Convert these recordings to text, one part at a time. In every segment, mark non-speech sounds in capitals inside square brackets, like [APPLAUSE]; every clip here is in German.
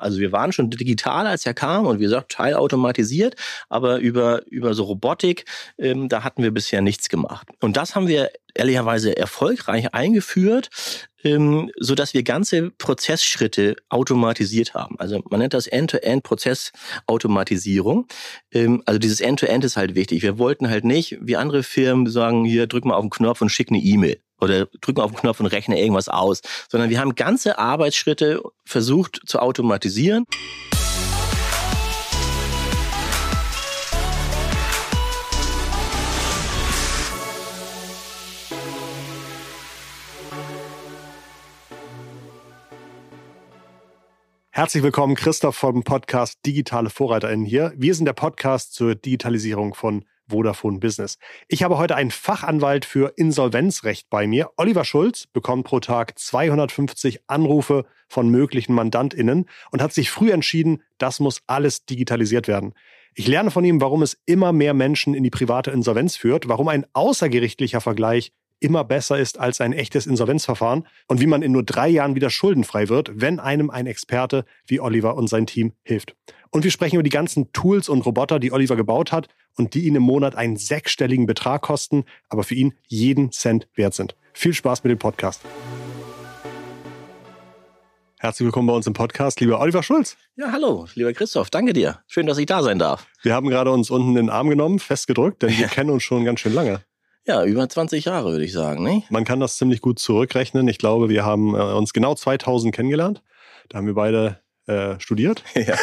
Also wir waren schon digital, als er kam und wie gesagt, teilautomatisiert, aber über, über so Robotik, ähm, da hatten wir bisher nichts gemacht. Und das haben wir ehrlicherweise erfolgreich eingeführt, ähm, so dass wir ganze Prozessschritte automatisiert haben. Also man nennt das End-to-End-Prozessautomatisierung. Ähm, also dieses End-to-End -End ist halt wichtig. Wir wollten halt nicht, wie andere Firmen sagen, hier drück mal auf den Knopf und schick eine E-Mail oder drück mal auf den Knopf und rechne irgendwas aus, sondern wir haben ganze Arbeitsschritte versucht zu automatisieren. Herzlich willkommen, Christoph vom Podcast Digitale VorreiterInnen hier. Wir sind der Podcast zur Digitalisierung von Vodafone Business. Ich habe heute einen Fachanwalt für Insolvenzrecht bei mir. Oliver Schulz bekommt pro Tag 250 Anrufe von möglichen MandantInnen und hat sich früh entschieden, das muss alles digitalisiert werden. Ich lerne von ihm, warum es immer mehr Menschen in die private Insolvenz führt, warum ein außergerichtlicher Vergleich immer besser ist als ein echtes Insolvenzverfahren und wie man in nur drei Jahren wieder schuldenfrei wird, wenn einem ein Experte wie Oliver und sein Team hilft. Und wir sprechen über die ganzen Tools und Roboter, die Oliver gebaut hat und die ihn im Monat einen sechsstelligen Betrag kosten, aber für ihn jeden Cent wert sind. Viel Spaß mit dem Podcast. Herzlich willkommen bei uns im Podcast, lieber Oliver Schulz. Ja, hallo, lieber Christoph, danke dir. Schön, dass ich da sein darf. Wir haben gerade uns unten den Arm genommen, festgedrückt, denn wir kennen uns schon ganz schön lange. Ja, über 20 Jahre würde ich sagen. Ne? Man kann das ziemlich gut zurückrechnen. Ich glaube, wir haben äh, uns genau 2000 kennengelernt. Da haben wir beide äh, studiert. [LAUGHS] Ja.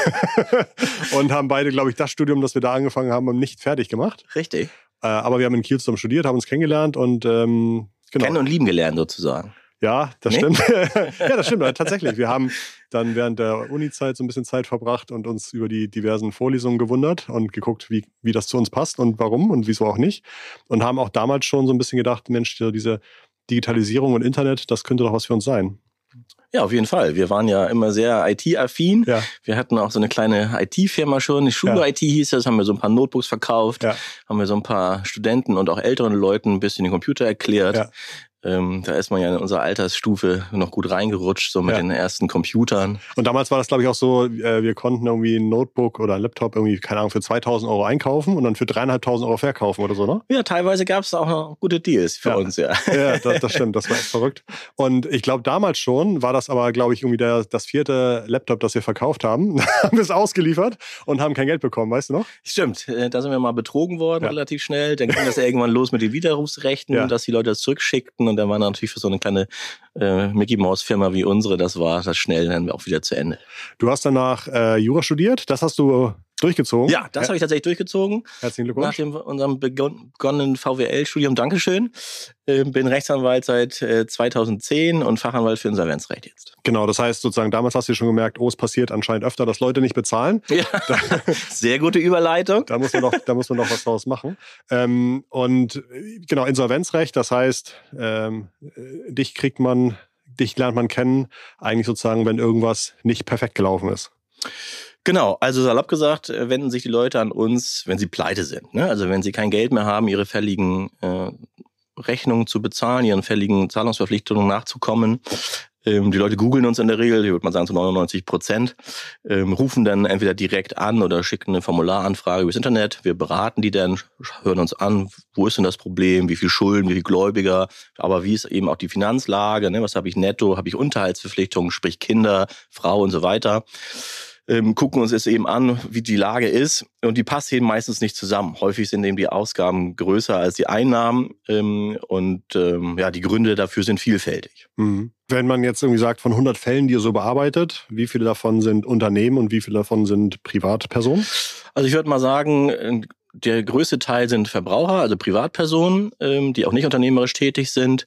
[LAUGHS] und haben beide, glaube ich, das Studium, das wir da angefangen haben, nicht fertig gemacht. Richtig. Äh, aber wir haben in Kiel zusammen studiert, haben uns kennengelernt und ähm, genau. Kennen und lieben gelernt sozusagen. Ja, das nee? stimmt. [LAUGHS] ja, das stimmt. Tatsächlich. Wir haben dann während der Uni-Zeit so ein bisschen Zeit verbracht und uns über die diversen Vorlesungen gewundert und geguckt, wie, wie das zu uns passt und warum und wieso auch nicht. Und haben auch damals schon so ein bisschen gedacht, Mensch, diese Digitalisierung und Internet, das könnte doch was für uns sein. Ja, auf jeden Fall. Wir waren ja immer sehr IT-affin. Ja. Wir hatten auch so eine kleine IT-Firma schon. Die Schule-IT ja. hieß das, haben wir so ein paar Notebooks verkauft, haben wir so ein paar Studenten und auch älteren Leuten ein bisschen den Computer erklärt. Ähm, da ist man ja in unserer Altersstufe noch gut reingerutscht, so mit ja. den ersten Computern. Und damals war das, glaube ich, auch so, äh, wir konnten irgendwie ein Notebook oder ein Laptop irgendwie, keine Ahnung, für 2000 Euro einkaufen und dann für 3.500 Euro verkaufen oder so, ne? Ja, teilweise gab es auch noch gute Deals für ja. uns, ja. Ja, das, das, stimmt, das war echt verrückt. Und ich glaube, damals schon war das aber, glaube ich, irgendwie der, das vierte Laptop, das wir verkauft haben. [LAUGHS] haben wir es ausgeliefert und haben kein Geld bekommen, weißt du noch? Stimmt, äh, da sind wir mal betrogen worden ja. relativ schnell. Dann ging das irgendwann los mit den Widerrufsrechten, dass die Leute das zurückschickten und dann war natürlich für so eine kleine äh, Mickey Mouse Firma wie unsere, das war das schnell dann auch wieder zu Ende. Du hast danach äh, Jura studiert, das hast du durchgezogen? Ja, das habe ich tatsächlich durchgezogen. Herzlichen Glückwunsch. Nach dem, unserem begonnenen VWL-Studium, Dankeschön. Äh, bin Rechtsanwalt seit äh, 2010 und Fachanwalt für Insolvenzrecht jetzt. Genau, das heißt sozusagen, damals hast du schon gemerkt, oh, es passiert anscheinend öfter, dass Leute nicht bezahlen. Ja, [LAUGHS] sehr gute Überleitung. da, muss man noch, da muss man noch was draus machen. Ähm, und äh, genau, Insolvenzrecht, das heißt, ähm, äh, dich kriegt man dich lernt man kennen, eigentlich sozusagen, wenn irgendwas nicht perfekt gelaufen ist. Genau, also salopp gesagt, äh, wenden sich die Leute an uns, wenn sie pleite sind. Ne? Also wenn sie kein Geld mehr haben, ihre fälligen äh, Rechnungen zu bezahlen, ihren fälligen Zahlungsverpflichtungen nachzukommen, ähm, die Leute googeln uns in der Regel, ich würde mal sagen zu 99 Prozent, ähm, rufen dann entweder direkt an oder schicken eine Formularanfrage übers Internet. Wir beraten die dann, hören uns an, wo ist denn das Problem, wie viel Schulden, wie viel Gläubiger, aber wie ist eben auch die Finanzlage, ne? was habe ich netto, habe ich Unterhaltsverpflichtungen, sprich Kinder, Frau und so weiter ähm, gucken uns es eben an, wie die Lage ist. Und die passt eben meistens nicht zusammen. Häufig sind eben die Ausgaben größer als die Einnahmen. Ähm, und ähm, ja, die Gründe dafür sind vielfältig. Mhm. Wenn man jetzt irgendwie sagt, von 100 Fällen, die ihr so bearbeitet, wie viele davon sind Unternehmen und wie viele davon sind Privatpersonen? Also ich würde mal sagen, der größte Teil sind Verbraucher, also Privatpersonen, ähm, die auch nicht unternehmerisch tätig sind.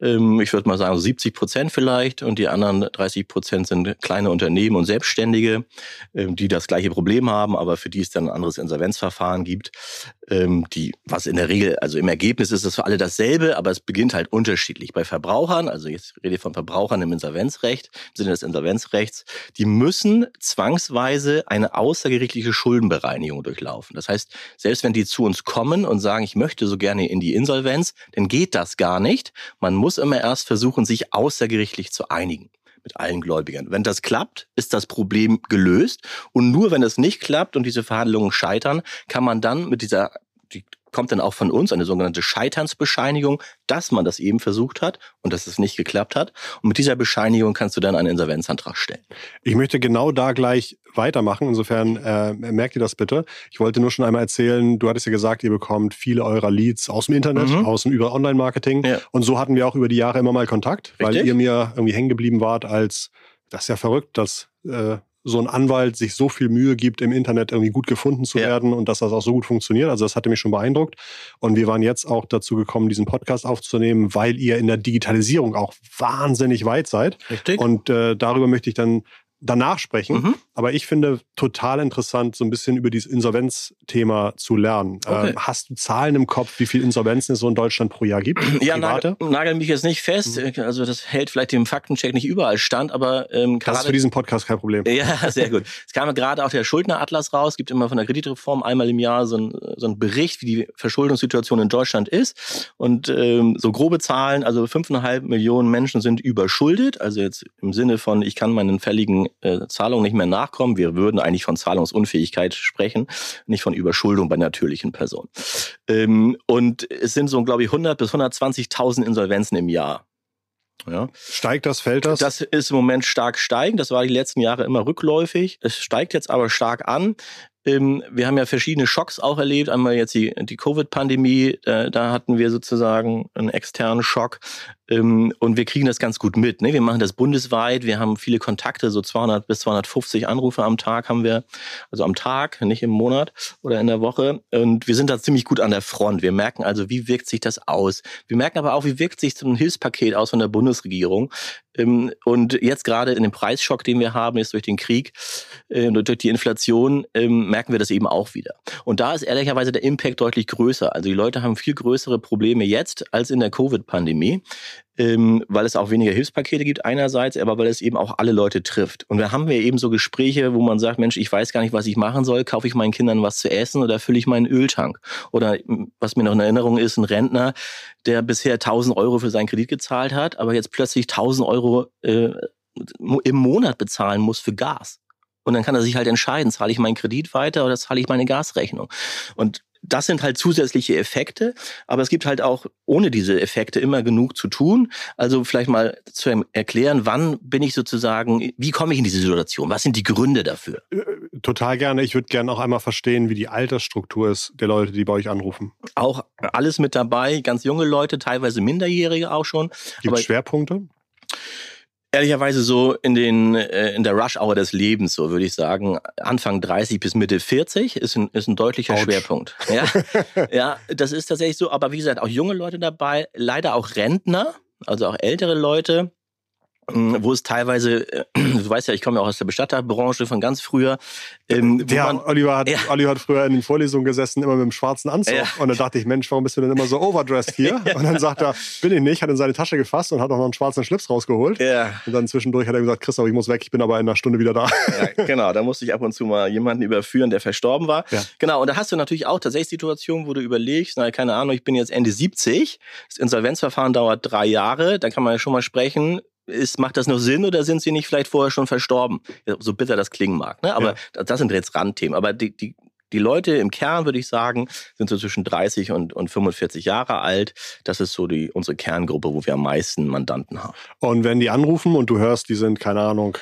Ähm, ich würde mal sagen 70 Prozent vielleicht und die anderen 30 Prozent sind kleine Unternehmen und Selbstständige, ähm, die das gleiche Problem haben, aber für die es dann ein anderes Insolvenzverfahren gibt, ähm, die, was in der Regel, also im Ergebnis ist es für alle dasselbe, aber es beginnt halt unterschiedlich. Bei Verbrauchern, also jetzt rede ich von Verbrauchern im Insolvenzrecht, im Sinne des Insolvenzrechts, die müssen zwangsweise eine außergerichtliche Schuldenbereinigung durchlaufen. Das heißt, selbst wenn die zu uns kommen und sagen, ich möchte so gerne in die Insolvenz, dann geht das gar nicht. Man muss immer erst versuchen, sich außergerichtlich zu einigen. mit allen Gläubigern. Wenn das klappt, ist das Problem gelöst. Und nur wenn es nicht klappt und diese Verhandlungen scheitern, kann man dann mit dieser die kommt dann auch von uns eine sogenannte Scheiternsbescheinigung, dass man das eben versucht hat und dass es nicht geklappt hat. Und mit dieser Bescheinigung kannst du dann einen Insolvenzantrag stellen. Ich möchte genau da gleich weitermachen. Insofern äh, merkt ihr das bitte. Ich wollte nur schon einmal erzählen, du hattest ja gesagt, ihr bekommt viele eurer Leads aus dem Internet, mhm. aus dem über Online-Marketing. Ja. Und so hatten wir auch über die Jahre immer mal Kontakt, Richtig? weil ihr mir irgendwie hängen geblieben wart als, das ist ja verrückt, dass äh, so ein Anwalt sich so viel Mühe gibt, im Internet irgendwie gut gefunden zu ja. werden und dass das auch so gut funktioniert. Also das hatte mich schon beeindruckt. Und wir waren jetzt auch dazu gekommen, diesen Podcast aufzunehmen, weil ihr in der Digitalisierung auch wahnsinnig weit seid. Richtig. Und äh, darüber möchte ich dann danach sprechen. Mhm. Aber ich finde total interessant, so ein bisschen über dieses Insolvenzthema zu lernen. Okay. Ähm, hast du Zahlen im Kopf, wie viele Insolvenzen es so in Deutschland pro Jahr gibt? Ja, nagel, nagel mich jetzt nicht fest. Mhm. Also das hält vielleicht dem Faktencheck nicht überall stand, aber ähm, Das ist für diesen Podcast kein Problem. Ja, [LAUGHS] sehr gut. Es kam gerade auch der Schuldneratlas raus. Es gibt immer von der Kreditreform einmal im Jahr so ein, so ein Bericht, wie die Verschuldungssituation in Deutschland ist. Und ähm, so grobe Zahlen, also fünfeinhalb Millionen Menschen sind überschuldet. Also jetzt im Sinne von, ich kann meinen fälligen äh, Zahlungen nicht mehr nachkommen. Wir würden eigentlich von Zahlungsunfähigkeit sprechen, nicht von Überschuldung bei natürlichen Personen. Ähm, und es sind so, glaube ich, 100 bis 120.000 Insolvenzen im Jahr. Ja. Steigt das, fällt das? Das ist im Moment stark steigend. Das war die letzten Jahre immer rückläufig. Es steigt jetzt aber stark an. Ähm, wir haben ja verschiedene Schocks auch erlebt. Einmal jetzt die, die Covid-Pandemie, äh, da hatten wir sozusagen einen externen Schock. Ähm, und wir kriegen das ganz gut mit. Ne? Wir machen das bundesweit. Wir haben viele Kontakte, so 200 bis 250 Anrufe am Tag haben wir, also am Tag, nicht im Monat oder in der Woche. Und wir sind da ziemlich gut an der Front. Wir merken also, wie wirkt sich das aus. Wir merken aber auch, wie wirkt sich so ein Hilfspaket aus von der Bundesregierung. Ähm, und jetzt gerade in dem Preisschock, den wir haben, jetzt durch den Krieg, äh, durch die Inflation, ähm, merken wir das eben auch wieder. Und da ist ehrlicherweise der Impact deutlich größer. Also die Leute haben viel größere Probleme jetzt als in der Covid-Pandemie ähm, weil es auch weniger Hilfspakete gibt einerseits, aber weil es eben auch alle Leute trifft. Und da haben wir eben so Gespräche, wo man sagt, Mensch, ich weiß gar nicht, was ich machen soll. Kaufe ich meinen Kindern was zu essen oder fülle ich meinen Öltank? Oder was mir noch in Erinnerung ist, ein Rentner, der bisher 1000 Euro für seinen Kredit gezahlt hat, aber jetzt plötzlich 1000 Euro äh, im Monat bezahlen muss für Gas. Und dann kann er sich halt entscheiden, zahle ich meinen Kredit weiter oder zahle ich meine Gasrechnung. Und das sind halt zusätzliche Effekte, aber es gibt halt auch ohne diese Effekte immer genug zu tun. Also vielleicht mal zu erklären, wann bin ich sozusagen, wie komme ich in diese Situation? Was sind die Gründe dafür? Äh, total gerne. Ich würde gerne auch einmal verstehen, wie die Altersstruktur ist der Leute, die bei euch anrufen. Auch alles mit dabei, ganz junge Leute, teilweise Minderjährige auch schon. Gibt es Schwerpunkte? Ehrlicherweise so in den äh, in der Rush-Hour des Lebens, so würde ich sagen, Anfang 30 bis Mitte 40 ist ein, ist ein deutlicher Ouch. Schwerpunkt. Ja, [LAUGHS] ja, das ist tatsächlich so. Aber wie gesagt, auch junge Leute dabei, leider auch Rentner, also auch ältere Leute. Ähm, wo es teilweise, äh, [CLEARS THROAT] du weißt ja, ich komme ja auch aus der Bestatterbranche von ganz früher. Ähm, ja, man, Oliver, hat, ja. Oliver hat früher in den Vorlesungen gesessen, immer mit dem schwarzen Anzug. Ja. Und dann dachte ich, Mensch, warum bist du denn immer so overdressed hier? [LAUGHS] Ja. Und dann sagt er, bin ich nicht, hat in seine Tasche gefasst und hat auch noch einen schwarzen Schlips rausgeholt. Ja. Und dann zwischendurch hat er gesagt, Christoph, ich muss weg, ich bin aber in einer Stunde wieder da. Ja, genau, da musste ich ab und zu mal jemanden überführen, der verstorben war. Ja. Genau, und da hast du natürlich auch tatsächlich Situationen, wo du überlegst, na, keine Ahnung, ich bin jetzt Ende 70, das Insolvenzverfahren dauert drei Jahre, da kann man ja schon mal sprechen, ist, macht das noch Sinn oder sind sie nicht vielleicht vorher schon verstorben? So bitter das klingen mag. Ne? Aber ja. das sind jetzt Randthemen. Aber die, die, die Leute im Kern, würde ich sagen, sind so zwischen 30 und, und 45 Jahre alt. Das ist so die, unsere Kerngruppe, wo wir am meisten Mandanten haben. Und wenn die anrufen und du hörst, die sind, keine Ahnung,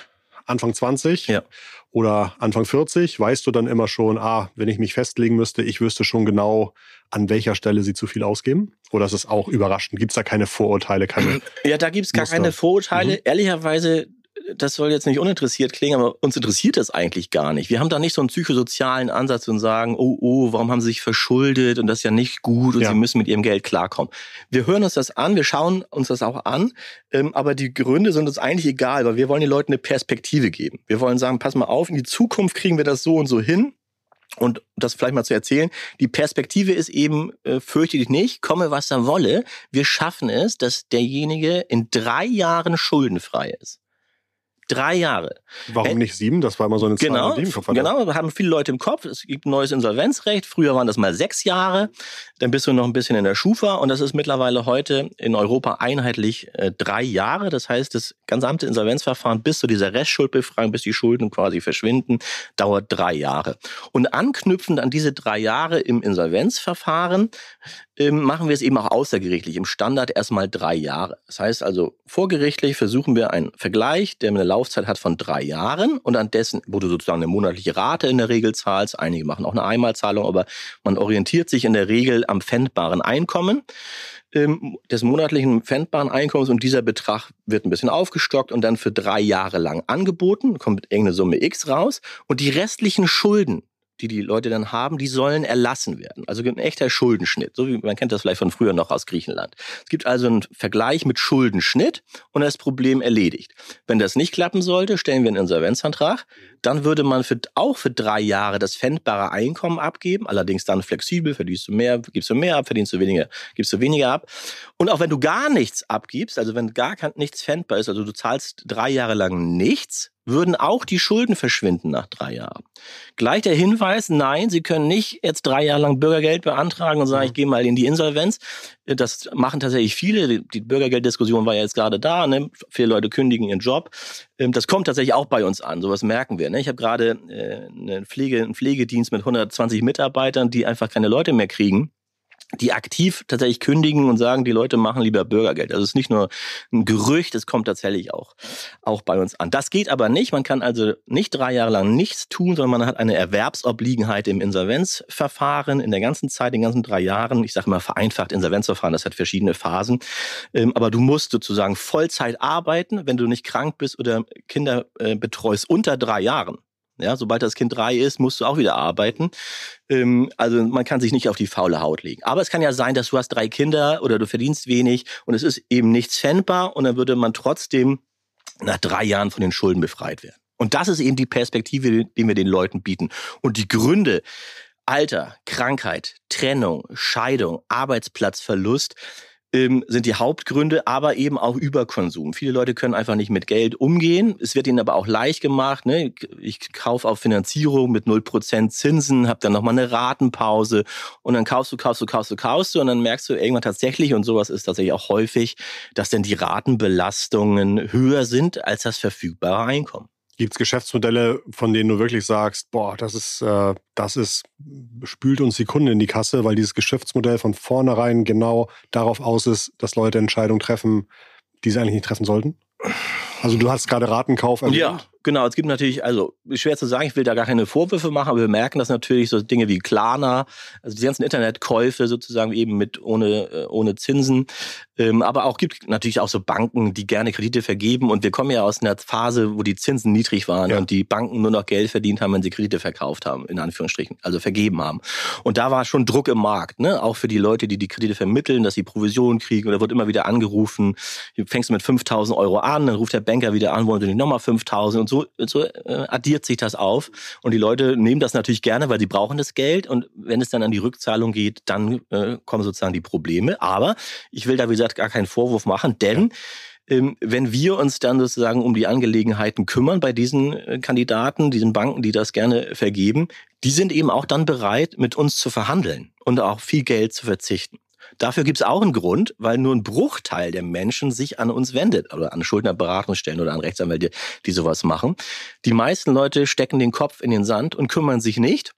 Anfang 20 ja. Oder Anfang 40, weißt du dann immer schon, ah, wenn ich mich festlegen müsste, ich wüsste schon genau, an welcher Stelle sie zu viel ausgeben? Oder ist es auch überraschend? Gibt es da keine Vorurteile? Keine ja, da gibt es gar Muster? keine Vorurteile. Mhm. Ehrlicherweise das soll jetzt nicht uninteressiert klingen, aber uns interessiert das eigentlich gar nicht. Wir haben da nicht so einen psychosozialen Ansatz und sagen, oh, oh, warum haben sie sich verschuldet und das ist ja nicht gut und ja. sie müssen mit ihrem Geld klarkommen. Wir hören uns das an, wir schauen uns das auch an, ähm, aber die Gründe sind uns eigentlich egal, weil wir wollen den Leuten eine Perspektive geben. Wir wollen sagen, pass mal auf, in die Zukunft kriegen wir das so und so hin. Und das vielleicht mal zu erzählen, die Perspektive ist eben, äh, fürchte dich nicht, komme was da wolle, wir schaffen es, dass derjenige in drei Jahren schuldenfrei ist Drei Jahre. Warum nicht sieben? Das war immer so eine Zahl, genau, die im Kopf hatte. Genau, haben viele Leute im Kopf. Es gibt ein neues Insolvenzrecht. Früher waren das mal sechs Jahre. Dann bist du noch ein bisschen in der Schufa. Und das ist mittlerweile heute in Europa einheitlich äh, drei Jahre. Das heißt, das gesamte Insolvenzverfahren bis zu dieser Restschuldbefragung, bis die Schulden quasi verschwinden, dauert drei Jahre. Und anknüpfend an diese drei Jahre im Insolvenzverfahren ähm, machen wir es eben auch außergerichtlich. Im Standard erstmal drei Jahre. Das heißt also, vorgerichtlich versuchen wir einen Vergleich, der eine Laufzeit hat von drei Jahren und an dessen, wo du sozusagen eine monatliche Rate in der Regel zahlst. Einige machen auch eine Einmalzahlung, aber man orientiert sich in der Regel am pfändbaren Einkommen ähm, des monatlichen pfändbaren Einkommens und dieser Betrag wird ein bisschen aufgestockt und dann für drei Jahre lang angeboten, kommt irgendeine Summe X raus und die restlichen Schulden, die die Leute dann haben, die sollen erlassen werden. Also ein echter Schuldenschnitt. So wie man kennt das vielleicht von früher noch aus Griechenland. Es gibt also einen Vergleich mit Schuldenschnitt und das Problem erledigt. Wenn das nicht klappen sollte, stellen wir einen Insolvenzantrag. Dann würde man für, auch für drei Jahre das pfändbare Einkommen abgeben. Allerdings dann flexibel. Verdienst du mehr, gibst du mehr ab, verdienst du weniger, gibst du weniger ab. Und auch wenn du gar nichts abgibst, also wenn gar nichts pfändbar ist, also du zahlst drei Jahre lang nichts, würden auch die Schulden verschwinden nach drei Jahren. Gleich der Hinweis, nein, Sie können nicht jetzt drei Jahre lang Bürgergeld beantragen und sagen, ich gehe mal in die Insolvenz. Das machen tatsächlich viele. Die Bürgergelddiskussion war ja jetzt gerade da. Ne? Viele Leute kündigen ihren Job. Ähm, das kommt tatsächlich auch bei uns an. Sowas merken wir. Ne? Ich habe gerade äh, eine Pflege, einen Pflegedienst mit 120 Mitarbeitern, die einfach keine Leute mehr kriegen die aktiv tatsächlich kündigen und sagen, die Leute machen lieber Bürgergeld. Also es ist nicht nur ein Gerücht, es kommt tatsächlich auch, auch bei uns an. Das geht aber nicht. Man kann also nicht drei Jahre lang nichts tun, sondern man hat eine Erwerbsobliegenheit im Insolvenzverfahren in der ganzen Zeit, in den ganzen drei Jahren. Ich sage immer vereinfacht Insolvenzverfahren, das hat verschiedene Phasen. Ähm, aber du musst sozusagen Vollzeit arbeiten, wenn du nicht krank bist oder Kinder äh, betreust unter drei Jahren ja, sobald das Kind drei ist, musst du auch wieder arbeiten. Ähm, also man kann sich nicht auf die faule Haut legen. Aber es kann ja sein, dass du hast drei Kinder oder du verdienst wenig und es ist eben nichts fändbar und dann würde man trotzdem nach drei Jahren von den Schulden befreit werden. Und das ist eben die Perspektive, die wir den Leuten bieten. Und die Gründe, Alter, Krankheit, Trennung, Scheidung, Arbeitsplatzverlust, ähm, sind die Hauptgründe, aber eben auch Überkonsum. Viele Leute können einfach nicht mit Geld umgehen. Es wird ihnen aber auch leicht gemacht. Ne? Ich kaufe auf Finanzierung mit 0% Zinsen, habe dann nochmal eine Ratenpause und dann kaufst du, kaufst du, kaufst du, kaufst du und dann merkst du irgendwann tatsächlich, und sowas ist tatsächlich auch häufig, dass denn die Ratenbelastungen höher sind als das verfügbare Einkommen. Gibt es Geschäftsmodelle, von denen du wirklich sagst, boah, das ist, äh, das ist, spült uns die Kunden in die Kasse, weil dieses Geschäftsmodell von vornherein genau darauf aus ist, dass Leute Entscheidungen treffen, die sie eigentlich nicht treffen sollten? Also du hast gerade Ratenkauf erwähnt. Ja, genau. Es gibt natürlich, also schwer zu sagen, ich will da gar keine Vorwürfe machen, aber wir merken das natürlich so Dinge wie Klarna, also die ganzen Internetkäufe sozusagen eben mit ohne, äh, ohne Zinsen. Ähm, aber auch gibt natürlich auch so Banken, die gerne Kredite vergeben. Und wir kommen ja aus einer Phase, wo die Zinsen niedrig waren ja. und die Banken nur noch Geld verdient haben, wenn sie Kredite verkauft haben, in Anführungsstrichen, also vergeben haben. Und da war schon Druck im Markt, ne? auch für die Leute, die die Kredite vermitteln, dass sie Provisionen kriegen. Und da wird immer wieder angerufen, du fängst mit 5000 Euro an, dann ruft der Banker wieder an, wollen sie nicht nochmal 5000 und so, so äh, addiert sich das auf. Und die Leute nehmen das natürlich gerne, weil sie brauchen das Geld. Und wenn es dann an die Rückzahlung geht, dann äh, kommen sozusagen die Probleme. Aber ich will da, wie gesagt, gar keinen Vorwurf machen, denn ähm, wenn wir uns dann sozusagen um die Angelegenheiten kümmern bei diesen äh, Kandidaten, diesen Banken, die das gerne vergeben, die sind eben auch dann bereit, mit uns zu verhandeln und auch viel Geld zu verzichten. Dafür gibt es auch einen Grund, weil nur ein Bruchteil der Menschen sich an uns wendet oder an Schuldnerberatungsstellen oder an Rechtsanwälte, die sowas machen. Die meisten Leute stecken den Kopf in den Sand und kümmern sich nicht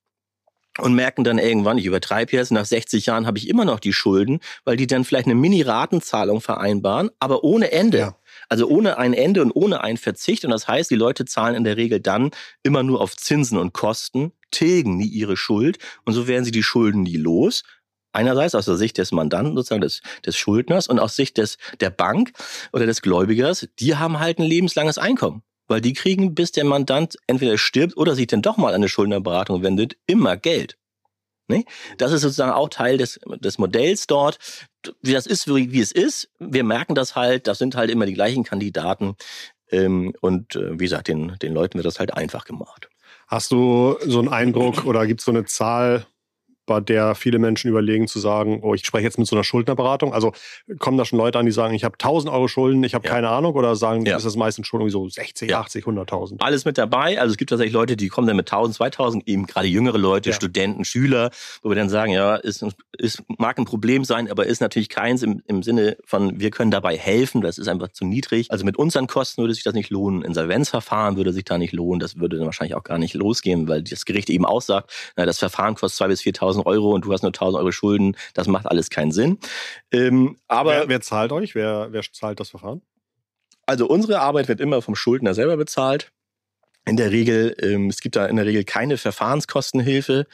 und merken dann irgendwann, ich übertreibe jetzt, nach 60 Jahren habe ich immer noch die Schulden, weil die dann vielleicht eine Mini-Ratenzahlung vereinbaren, aber ohne Ende. Ja. Also ohne ein Ende und ohne einen Verzicht. Und das heißt, die Leute zahlen in der Regel dann immer nur auf Zinsen und Kosten, tilgen nie ihre Schuld und so werden sie die Schulden nie los, Einerseits aus der Sicht des Mandanten, sozusagen des, des Schuldners und aus Sicht des, der Bank oder des Gläubigers, die haben halt ein lebenslanges Einkommen. Weil die kriegen, bis der Mandant entweder stirbt oder sich dann doch mal an eine Schuldnerberatung wendet, immer Geld. Ne? Das ist sozusagen auch Teil des, des Modells dort. Wie das ist, wie, wie es ist. Wir merken das halt, das sind halt immer die gleichen Kandidaten. Ähm, und äh, wie gesagt, den, den Leuten wird das halt einfach gemacht. Hast du so einen Eindruck oder gibt es so eine Zahl, bei der viele Menschen überlegen zu sagen, oh, ich spreche jetzt mit so einer Schuldnerberatung. Also kommen da schon Leute an, die sagen, ich habe 1000 Euro Schulden, ich habe ja. keine Ahnung, oder sagen, ja. ist das meistens schon irgendwie so 60, ja. 80, 100.000? Alles mit dabei. Also es gibt tatsächlich Leute, die kommen dann mit 1000, 2000, eben gerade jüngere Leute, Studenten, Schüler, wo wir dann sagen, ja, ist, ist, mag ein Problem sein, aber ist natürlich keins im, im Sinne von, wir können dabei helfen, das ist einfach zu niedrig. Also mit unseren Kosten würde sich das nicht lohnen. Insolvenzverfahren würde sich da nicht lohnen. Das würde dann wahrscheinlich auch gar nicht losgehen, weil das Gericht eben aussagt, na, das Verfahren kostet 2.000 bis 4.000 Euro und du hast nur 1.000 Euro Schulden. Das macht alles keinen Sinn. Ähm, aber wer, wer zahlt euch? Wer, wer zahlt das Verfahren? Also unsere Arbeit wird immer vom Schuldner selber bezahlt. In der Regel, ähm, es gibt da in der Regel keine Verfahrenskostenhilfe,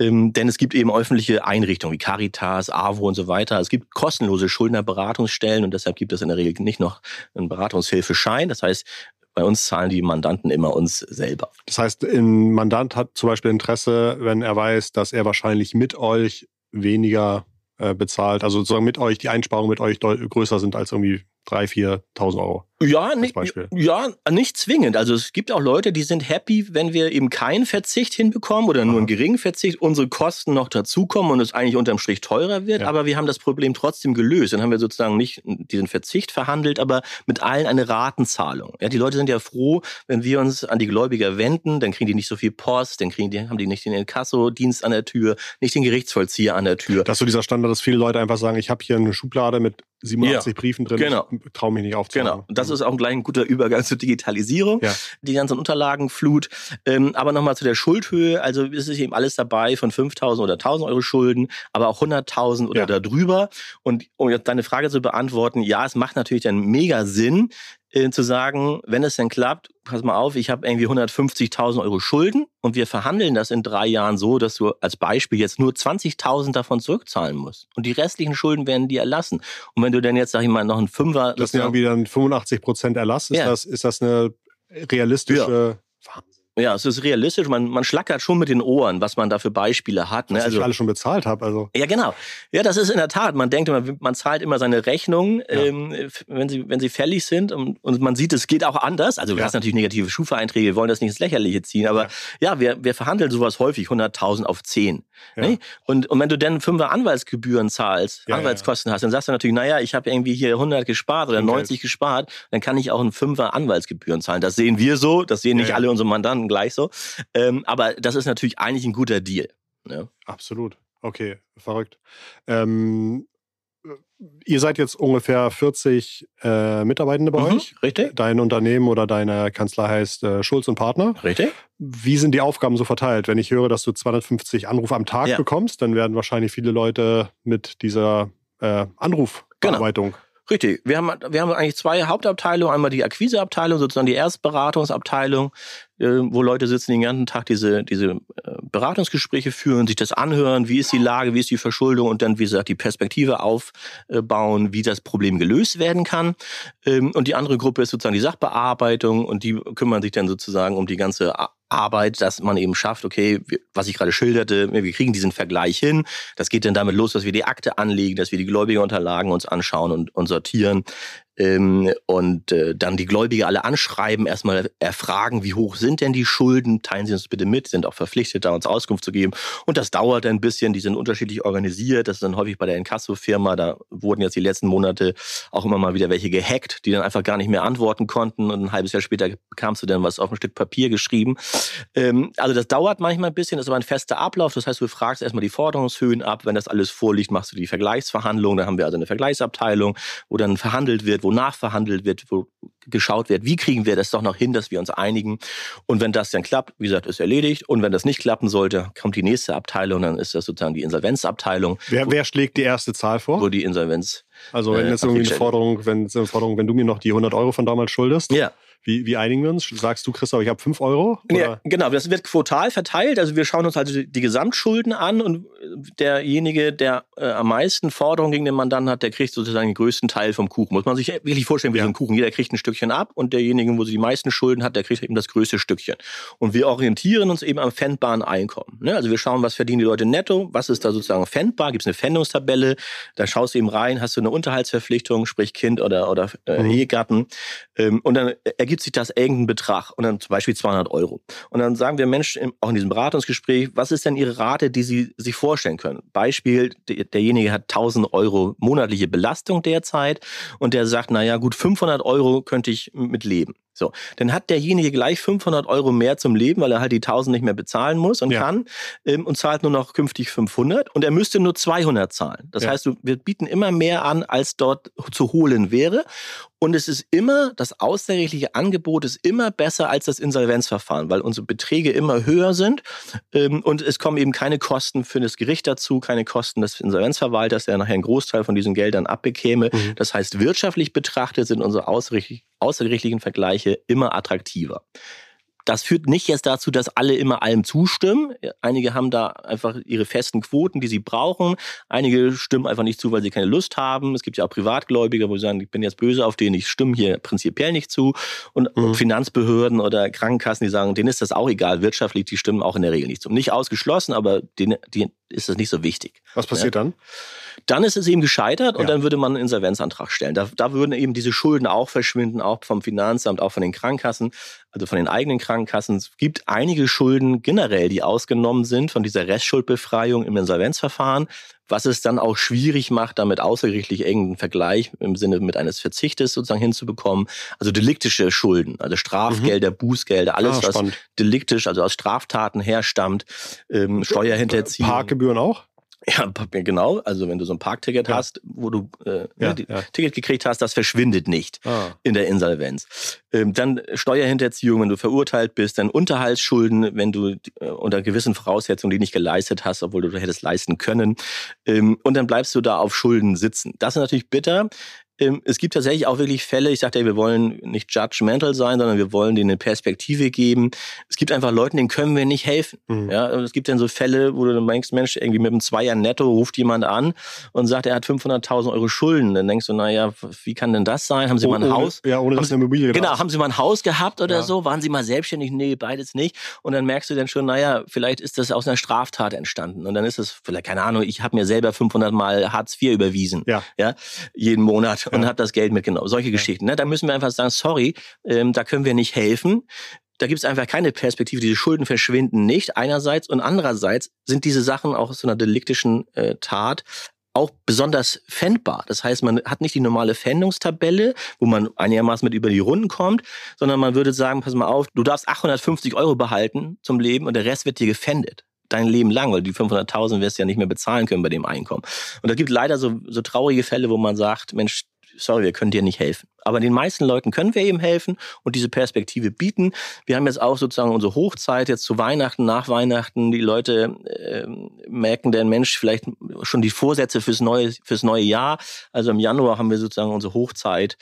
ähm, denn es gibt eben öffentliche Einrichtungen wie Caritas, AWO und so weiter. Es gibt kostenlose Schuldnerberatungsstellen und deshalb gibt es in der Regel nicht noch einen Beratungshilfeschein. Das heißt, bei uns zahlen die Mandanten immer uns selber. Das heißt, ein Mandant hat zum Beispiel Interesse, wenn er weiß, dass er wahrscheinlich mit euch weniger äh, bezahlt, also sozusagen mit euch, die Einsparungen mit euch größer sind als irgendwie 3.000, 4.000 Euro. Ja, nicht, ja, nicht zwingend. Also es gibt auch Leute, die sind happy, wenn wir eben keinen Verzicht hinbekommen oder nur einen geringen Verzicht, unsere Kosten noch dazukommen und es eigentlich unterm Strich teurer wird. Ja. Aber wir haben das Problem trotzdem gelöst. Dann haben wir sozusagen nicht diesen Verzicht verhandelt, aber mit allen eine Ratenzahlung. Ja, die Leute sind ja froh, wenn wir uns an die Gläubiger wenden, dann kriegen die nicht so viel Post, dann kriegen die, haben die nicht den Inkasso-Dienst an der Tür, nicht den Gerichtsvollzieher an der Tür. Das ist so dieser Standard, dass viele Leute einfach sagen, ich habe hier eine Schublade mit 87 ja, Briefen drin, genau. ich traue mich nicht aufzumachen. Genau. Das ist auch gleich ein guter Übergang zur Digitalisierung, ja. die ganzen Unterlagenflut. Ähm, aber nochmal zu der Schuldhöhe. Also ist es eben alles dabei von 5.000 oder 1.000 Euro Schulden, aber auch 100.000 oder ja. darüber. Und um jetzt deine Frage zu beantworten, ja, es macht natürlich dann mega Sinn, äh, zu sagen, wenn es denn klappt, pass mal auf, ich habe irgendwie 150.000 Euro Schulden und wir verhandeln das in drei Jahren so, dass du als Beispiel jetzt nur 20.000 davon zurückzahlen musst. Und die restlichen Schulden werden dir erlassen. Und wenn du dann jetzt, sag ich mal, noch einen Fünfer... Das sind ja irgendwie dann 85 Prozent Erlass. Ist, ja. das, ist das eine realistische... Ja. Ja, es ist realistisch. Man, man schlackert schon mit den Ohren, was man da für Beispiele hat. Ne? Was also, ich alle schon bezahlt habe. Also. Ja, genau. Ja, das ist in der Tat. Man denkt immer, man zahlt immer seine Rechnungen, ja. ähm, wenn, sie, wenn sie fällig sind. Und, und man sieht, es geht auch anders. Also du ja. hast natürlich negative Schufa-Einträge, wir wollen das nicht ins Lächerliche ziehen. Aber ja, ja wir, wir verhandeln sowas häufig, 100.000 auf 10. Ne? Und, und wenn du dann fünfer Anwaltsgebühren zahlst, Anwaltskosten hast, dann sagst du natürlich, naja, ich habe irgendwie hier 100 gespart oder 90 gespart, dann kann ich auch einen Fünfer Anwaltsgebühren zahlen. Das sehen wir so, das sehen nicht alle unsere Mandanten Mandanten gleich so. Ähm, aber das ist natürlich eigentlich ein guter Deal. Ne? Absolut. Okay, verrückt. Ähm, ihr seid jetzt ungefähr 40 äh, Mitarbeitende bei mhm, euch. Richtig. Dein Unternehmen oder deine Kanzlei heißt äh, Schulz und Partner. Richtig. Wie sind die Aufgaben so verteilt? Wenn ich höre, dass du 250 Anrufe am Tag ja. bekommst, dann werden wahrscheinlich viele Leute mit dieser äh, Anrufbearbeitung. Genau. Richtig. Wir haben, wir haben eigentlich zwei Hauptabteilungen. Einmal die Akquiseabteilung, sozusagen die Erstberatungsabteilung, äh, wo Leute sitzen den ganzen Tag diese, diese äh, Beratungsgespräche führen, sich das anhören, wie ist die Lage, wie ist die Verschuldung und dann, wie gesagt, die Perspektive aufbauen, wie das Problem gelöst werden kann. Ähm, und die andere Gruppe ist sozusagen die Sachbearbeitung und die kümmern sich dann sozusagen um die ganze Arbeit, dass man eben schafft, okay, was ich gerade schilderte, wir kriegen diesen Vergleich hin. Das geht dann damit los, dass wir die Akte anlegen, dass wir die Gläubigerunterlagen uns anschauen und, und sortieren, ähm, und äh, dann die Gläubiger alle anschreiben, erstmal erfragen, wie hoch sind denn die Schulden, teilen Sie uns bitte mit, sind auch verpflichtet, da uns Auskunft zu geben. Und das dauert ein bisschen, die sind unterschiedlich organisiert, das ist dann häufig bei der Inkasso-Firma, da wurden jetzt die letzten Monate auch immer mal wieder welche gehackt, die dann einfach gar nicht mehr antworten konnten. Und ein halbes Jahr später bekamst du dann was auf ein Stück Papier geschrieben. Ähm, also das dauert manchmal ein bisschen, das ist aber ein fester Ablauf, das heißt, du fragst erstmal die Forderungshöhen ab, wenn das alles vorliegt, machst du die Vergleichsverhandlung, da haben wir also eine Vergleichsabteilung, wo dann verhandelt wird, wo nachverhandelt wird, wo geschaut wird, wie kriegen wir das doch noch hin, dass wir uns einigen. Und wenn das dann klappt, wie gesagt, ist erledigt. Und wenn das nicht klappen sollte, kommt die nächste Abteilung, dann ist das sozusagen die Insolvenzabteilung. Wer, wer schlägt die erste Zahl vor? Wo die Insolvenz. Also wenn äh, jetzt irgendwie eine Forderung, wenn eine Forderung, wenn du mir noch die 100 Euro von damals schuldest. Ja. Wie, wie einigen wir uns? Sagst du, Christoph, ich habe 5 Euro? Ja, genau, das wird quotal verteilt. Also wir schauen uns also die Gesamtschulden an und derjenige, der äh, am meisten Forderungen gegen den Mandanten hat, der kriegt sozusagen den größten Teil vom Kuchen. Muss man sich wirklich vorstellen wie ja. so ein Kuchen. Jeder kriegt ein Stückchen ab und derjenige, wo sie die meisten Schulden hat, der kriegt eben das größte Stückchen. Und wir orientieren uns eben am pfändbaren Einkommen. Ne? Also wir schauen, was verdienen die Leute netto, was ist da sozusagen pfändbar, gibt es eine Pfändungstabelle, da schaust du eben rein, hast du eine Unterhaltsverpflichtung, sprich Kind oder, oder äh, mhm. Ehegatten. Ähm, und dann ergibt ergibt sich das irgendein Betrag und dann zum Beispiel 200 Euro. Und dann sagen wir Menschen auch in diesem Beratungsgespräch, was ist denn Ihre Rate, die Sie sich vorstellen können? Beispiel, derjenige hat 1000 Euro monatliche Belastung derzeit und der sagt, naja gut, 500 Euro könnte ich mit leben. So, dann hat derjenige gleich 500 Euro mehr zum Leben, weil er halt die 1000 nicht mehr bezahlen muss und ja. kann ähm, und zahlt nur noch künftig 500 und er müsste nur 200 zahlen. Das ja. heißt, wir bieten immer mehr an, als dort zu holen wäre und es ist immer, das außerrechtliche Angebot ist immer besser als das Insolvenzverfahren, weil unsere Beträge immer höher sind ähm, und es kommen eben keine Kosten für das Gericht dazu, keine Kosten des Insolvenzverwalters, der nachher einen Großteil von diesen Geldern abbekäme. Mhm. Das heißt, wirtschaftlich betrachtet sind unsere außergerichtlichen Vergleiche immer attraktiver. Das führt nicht jetzt dazu, dass alle immer allem zustimmen. Einige haben da einfach ihre festen Quoten, die sie brauchen. Einige stimmen einfach nicht zu, weil sie keine Lust haben. Es gibt ja auch Privatgläubiger, wo sie sagen, ich bin jetzt böse auf denen, ich stimme hier prinzipiell nicht zu. Und mhm. Finanzbehörden oder Krankenkassen, die sagen, denen ist das auch egal. Wirtschaftlich, die stimmen auch in der Regel nicht zu. Nicht ausgeschlossen, aber denen, denen ist das nicht so wichtig. Was passiert ja? dann? Dann ist es eben gescheitert und ja. dann würde man einen Insolvenzantrag stellen. Da, da würden eben diese Schulden auch verschwinden, auch vom Finanzamt, auch von den Krankenkassen, also von den eigenen Krankenkassen. Es gibt einige Schulden generell, die ausgenommen sind von dieser Restschuldbefreiung im Insolvenzverfahren, was es dann auch schwierig macht, damit außergerichtlich irgendeinen Vergleich im Sinne mit eines Verzichtes sozusagen hinzubekommen. Also deliktische Schulden, also Strafgelder, mhm. Bußgelder, alles, ah, was deliktisch, also aus Straftaten herstammt, ähm, Steuerhinterziehung. Parkgebühren auch? Ja, [LAUGHS] genau. Also wenn du so ein Parkticket ja. hast, wo du äh, ne, ja, ne, ja. Ticket gekriegt hast, das verschwindet nicht ah. in der Insolvenz. Ähm, dann Steuerhinterziehung, wenn du verurteilt bist, dann Unterhaltsschulden, wenn du äh, unter gewissen Voraussetzungen die nicht geleistet hast, obwohl du hättest leisten können. Ähm, und dann bleibst du da auf Schulden sitzen. Das ist natürlich bitter. Ähm, es gibt tatsächlich auch wirklich Fälle, ich sagte ja, wir wollen nicht judgmental sein, sondern wir wollen denen eine Perspektive geben. Es gibt einfach Leuten, denen können wir nicht helfen. Mhm. Ja, es gibt dann so Fälle, wo du dann denkst, Mensch, irgendwie mit einem Zweier netto ruft jemand an und sagt, er hat 500.000 Euro Schulden. Dann denkst du, naja, wie kann denn das sein? Haben Sie oh, mal ein ohne, Haus? Ja, ohne dass eine Immobilie Genau, haben Sie mal ein Haus gehabt oder ja. so? Waren Sie mal selbstständig? Nee, beides nicht. Und dann merkst du dann schon, naja, vielleicht ist das aus einer Straftat entstanden. Und dann ist es vielleicht, keine Ahnung, ich habe mir selber 500 Mal Hartz IV überwiesen. Ja. Ja, jeden Monat und habe das Geld mit mitgenommen. Solche. Geschichten. Ne? Da müssen wir einfach sagen, sorry, ähm, da können wir nicht helfen. Da gibt es einfach keine Perspektive. Diese Schulden verschwinden nicht einerseits und andererseits sind diese Sachen auch aus so einer deliktischen äh, Tat auch besonders fändbar. Das heißt, man hat nicht die normale Fändungstabelle, wo man einigermaßen mit über die Runden kommt, sondern man würde sagen, pass mal auf, du darfst 850 Euro behalten zum Leben und der Rest wird dir gefändet dein Leben lang, weil die 500.000 wirst du ja nicht mehr bezahlen können bei dem Einkommen. Und da gibt leider so, so traurige Fälle, wo man sagt, Mensch, sorry, wir können dir nicht helfen. Aber den meisten Leuten können wir eben helfen und diese Perspektive bieten. Wir haben jetzt auch sozusagen unsere Hochzeit jetzt zu Weihnachten, nach Weihnachten. Die Leute äh, merken der Mensch vielleicht schon die Vorsätze fürs neue, fürs neue Jahr. Also im Januar haben wir sozusagen unsere Hochzeit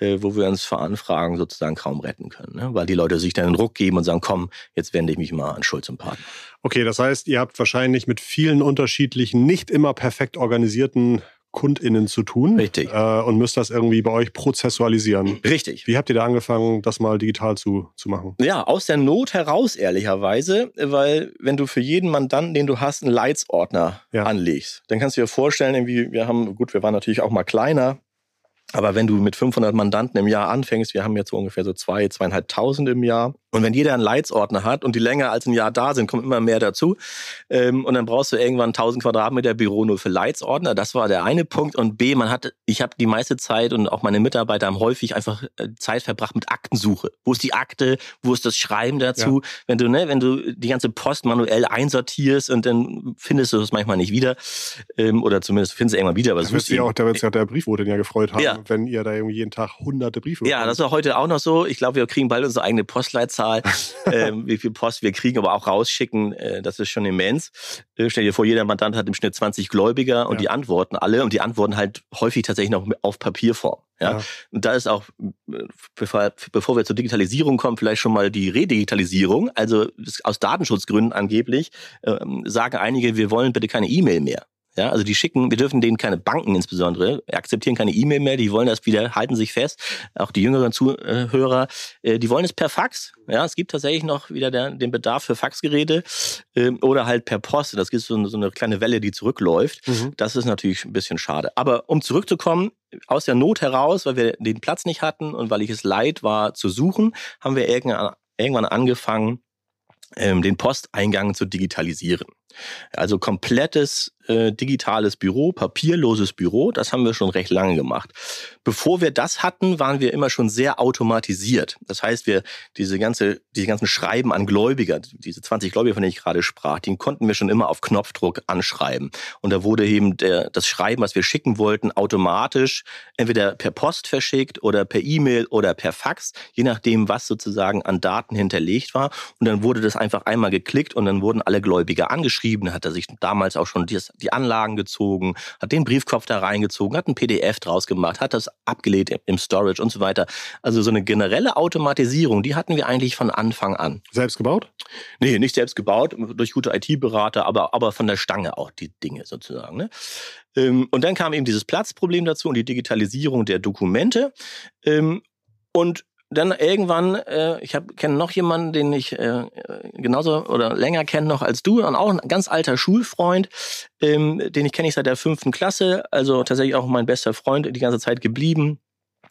äh, wo wir uns vor Anfragen sozusagen kaum retten können, ne? weil die Leute sich dann einen Druck geben und sagen, komm, jetzt wende ich mich mal an Schulz und Partner. Okay, das heißt, ihr habt wahrscheinlich mit vielen unterschiedlichen, nicht immer perfekt organisierten KundInnen zu tun. Richtig. Äh, und müsst das irgendwie bei euch prozessualisieren. Richtig. Wie habt ihr da angefangen, das mal digital zu, zu machen? Ja, aus der Not heraus, ehrlicherweise, weil wenn du für jeden Mandanten, den du hast, einen Leitsordner ja. anlegst, dann kannst du dir vorstellen, irgendwie, wir haben, gut, wir waren natürlich auch mal kleiner, aber wenn du mit 500 Mandanten im Jahr anfängst, wir haben jetzt so ungefähr so zwei, zweieinhalbtausend im Jahr, und wenn jeder einen Leitsordner hat und die länger als ein Jahr da sind, kommen immer mehr dazu. Ähm, und dann brauchst du irgendwann 1000 Quadratmeter Büro nur für Leitsordner. Das war der eine Punkt. Und B, man hat, ich habe die meiste Zeit und auch meine Mitarbeiter haben häufig einfach äh, Zeit verbracht mit Aktensuche. Wo ist die Akte? Wo ist das Schreiben dazu? Ja. Wenn du, ne, wenn du die ganze Post manuell einsortierst und dann findest du es manchmal nicht wieder. Ähm, oder zumindest findest du irgendwann wieder. Aber da wird sich auch, da wird auch der Briefbote ja gefreut haben, ja. wenn ihr da irgendwie jeden Tag hunderte Briefe Ja, bekommt. das ist heute auch noch so. Ich glaube, wir kriegen bald unsere eigene Postleitzahl Zahl, [LAUGHS] äh, wie viel Post wir kriegen, aber auch rausschicken, äh, das ist schon immens. Äh, stell dir vor, jeder Mandant hat im Schnitt 20 Gläubiger und ja. die antworten alle und die antworten halt häufig tatsächlich noch auf Papierform. Ja? ja. Und da ist auch, bevor, bevor wir zur Digitalisierung kommen, vielleicht schon mal die Redigitalisierung. Also aus Datenschutzgründen angeblich ähm, sagen einige, wir wollen bitte keine E-Mail mehr. Ja, also die schicken, wir dürfen denen keine Banken insbesondere, akzeptieren keine E-Mail mehr, die wollen das wieder, halten sich fest, auch die jüngeren Zuhörer, äh, die wollen es per Fax. Ja, es gibt tatsächlich noch wieder der, den Bedarf für Faxgeräte ähm, oder halt per Post. Das gibt so, so eine kleine Welle, die zurückläuft. Mhm. Das ist natürlich ein bisschen schade. Aber um zurückzukommen, aus der Not heraus, weil wir den Platz nicht hatten und weil ich es leid war zu suchen, haben wir irgendwann angefangen, ähm, den Posteingang zu digitalisieren. Also komplettes äh, digitales Büro, papierloses Büro, das haben wir schon recht lange gemacht. Bevor wir das hatten, waren wir immer schon sehr automatisiert. Das heißt, wir diese ganze, diese ganzen Schreiben an Gläubiger, diese 20 Gläubiger, von denen ich gerade sprach, die konnten wir schon immer auf Knopfdruck anschreiben. Und da wurde eben der, das Schreiben, was wir schicken wollten, automatisch entweder per Post verschickt oder per E-Mail oder per Fax, je nachdem, was sozusagen an Daten hinterlegt war. Und dann wurde das einfach einmal geklickt und dann wurden alle Gläubiger angeschrieben. hat er sich damals auch schon das die Anlagen gezogen, hat den Briefkopf da reingezogen, hat ein PDF draus gemacht, hat das abgelegt im Storage und so weiter. Also so eine generelle Automatisierung, die hatten wir eigentlich von Anfang an. Selbst gebaut? Nee, nicht selbst gebaut, durch gute IT-Berater, aber, aber von der Stange auch die Dinge sozusagen. Ne? Ähm, und dann kam eben dieses Platzproblem dazu und die Digitalisierung der Dokumente. Ähm, und dann irgendwann, äh, ich kenne noch jemanden, den ich äh, genauso oder länger kenne noch als du, und auch ein ganz alter Schulfreund, ähm, den ich kenne ich seit der fünften Klasse, also tatsächlich auch mein bester Freund die ganze Zeit geblieben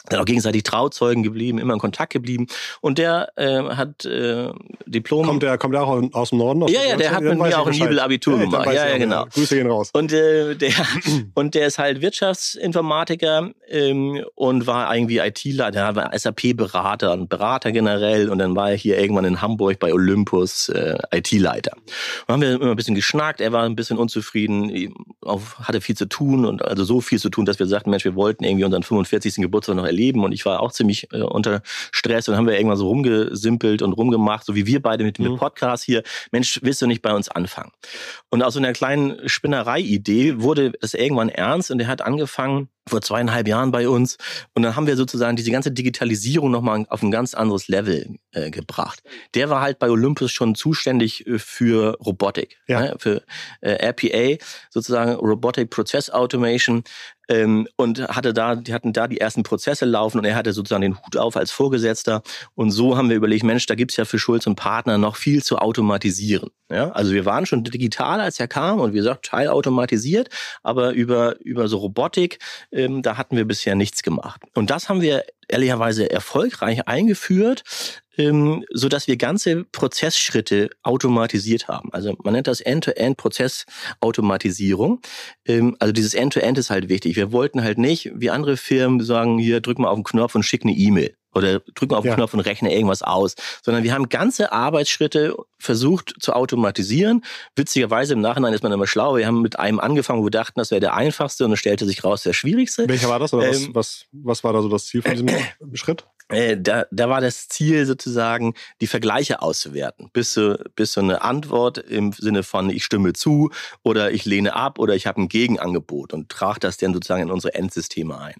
dann auch gegenseitig Trauzeugen geblieben, immer in Kontakt geblieben. Und der äh, hat äh, Diplom. Kommt der, kommt der auch aus dem Norden? Aus ja, ja, der hat mit mir auch ein Nibel-Abitur ja, gemacht. Ja, ja, genau. Grüße gehen raus. Und, äh, der, [CLEARS THROAT] und der ist halt Wirtschaftsinformatiker ähm, und war irgendwie ITler, der war SAP-Berater und Berater generell. Und dann war er hier irgendwann in Hamburg bei Olympus äh, IT-Leiter. Und haben wir immer ein bisschen geschnackt, er war ein bisschen unzufrieden, hatte viel zu tun und also so viel zu tun, dass wir sagten, Mensch, wir wollten irgendwie unseren 45. Geburtstag noch erleben und ich war auch ziemlich äh, unter Stress und haben wir irgendwann so rumgesimpelt und rumgemacht, so wie wir beide mit dem mhm. Podcast hier. Mensch, willst du nicht bei uns anfangen? Und aus so einer kleinen Spinnerei-Idee wurde das irgendwann ernst und er hat angefangen, vor zweieinhalb Jahren bei uns. Und dann haben wir sozusagen diese ganze Digitalisierung nochmal auf ein ganz anderes Level äh, gebracht. Der war halt bei Olympus schon zuständig äh, für Robotik, ja. ne, für äh, RPA, sozusagen Robotic Process Automation ähm, und hatte da, die hatten da die ersten Prozesse laufen und er hatte sozusagen den Hut auf als Vorgesetzter. Und so haben wir überlegt, Mensch, da gibt's ja für Schulz und Partner noch viel zu automatisieren. Ja, also wir waren schon digital, als er kam und wie gesagt, teilautomatisiert, aber über, über so Robotik, ähm, da hatten wir bisher nichts gemacht. Und das haben wir ehrlicherweise erfolgreich eingeführt, ähm, so dass wir ganze Prozessschritte automatisiert haben. Also man nennt das End-to-End-Prozessautomatisierung. Ähm, also dieses End-to-End -End ist halt wichtig. Wir wollten halt nicht, wie andere Firmen sagen, hier drück mal auf den Knopf und schick eine E-Mail oder drücken auf den ja. Knopf und rechne irgendwas aus, sondern wir haben ganze Arbeitsschritte versucht zu automatisieren. Witzigerweise im Nachhinein ist man immer schlau. Wir haben mit einem angefangen, wo wir dachten, das wäre der einfachste und es stellte sich raus, der schwierigste. Welcher war das oder ähm, was, was, was war da so das Ziel von diesem [CLEARS THROAT] Schritt? Äh, da, da war das Ziel sozusagen, die Vergleiche auszuwerten, bis so, bis so eine Antwort im Sinne von ich stimme zu oder ich lehne ab oder ich habe ein Gegenangebot und trage das dann sozusagen in unsere Endsysteme ein.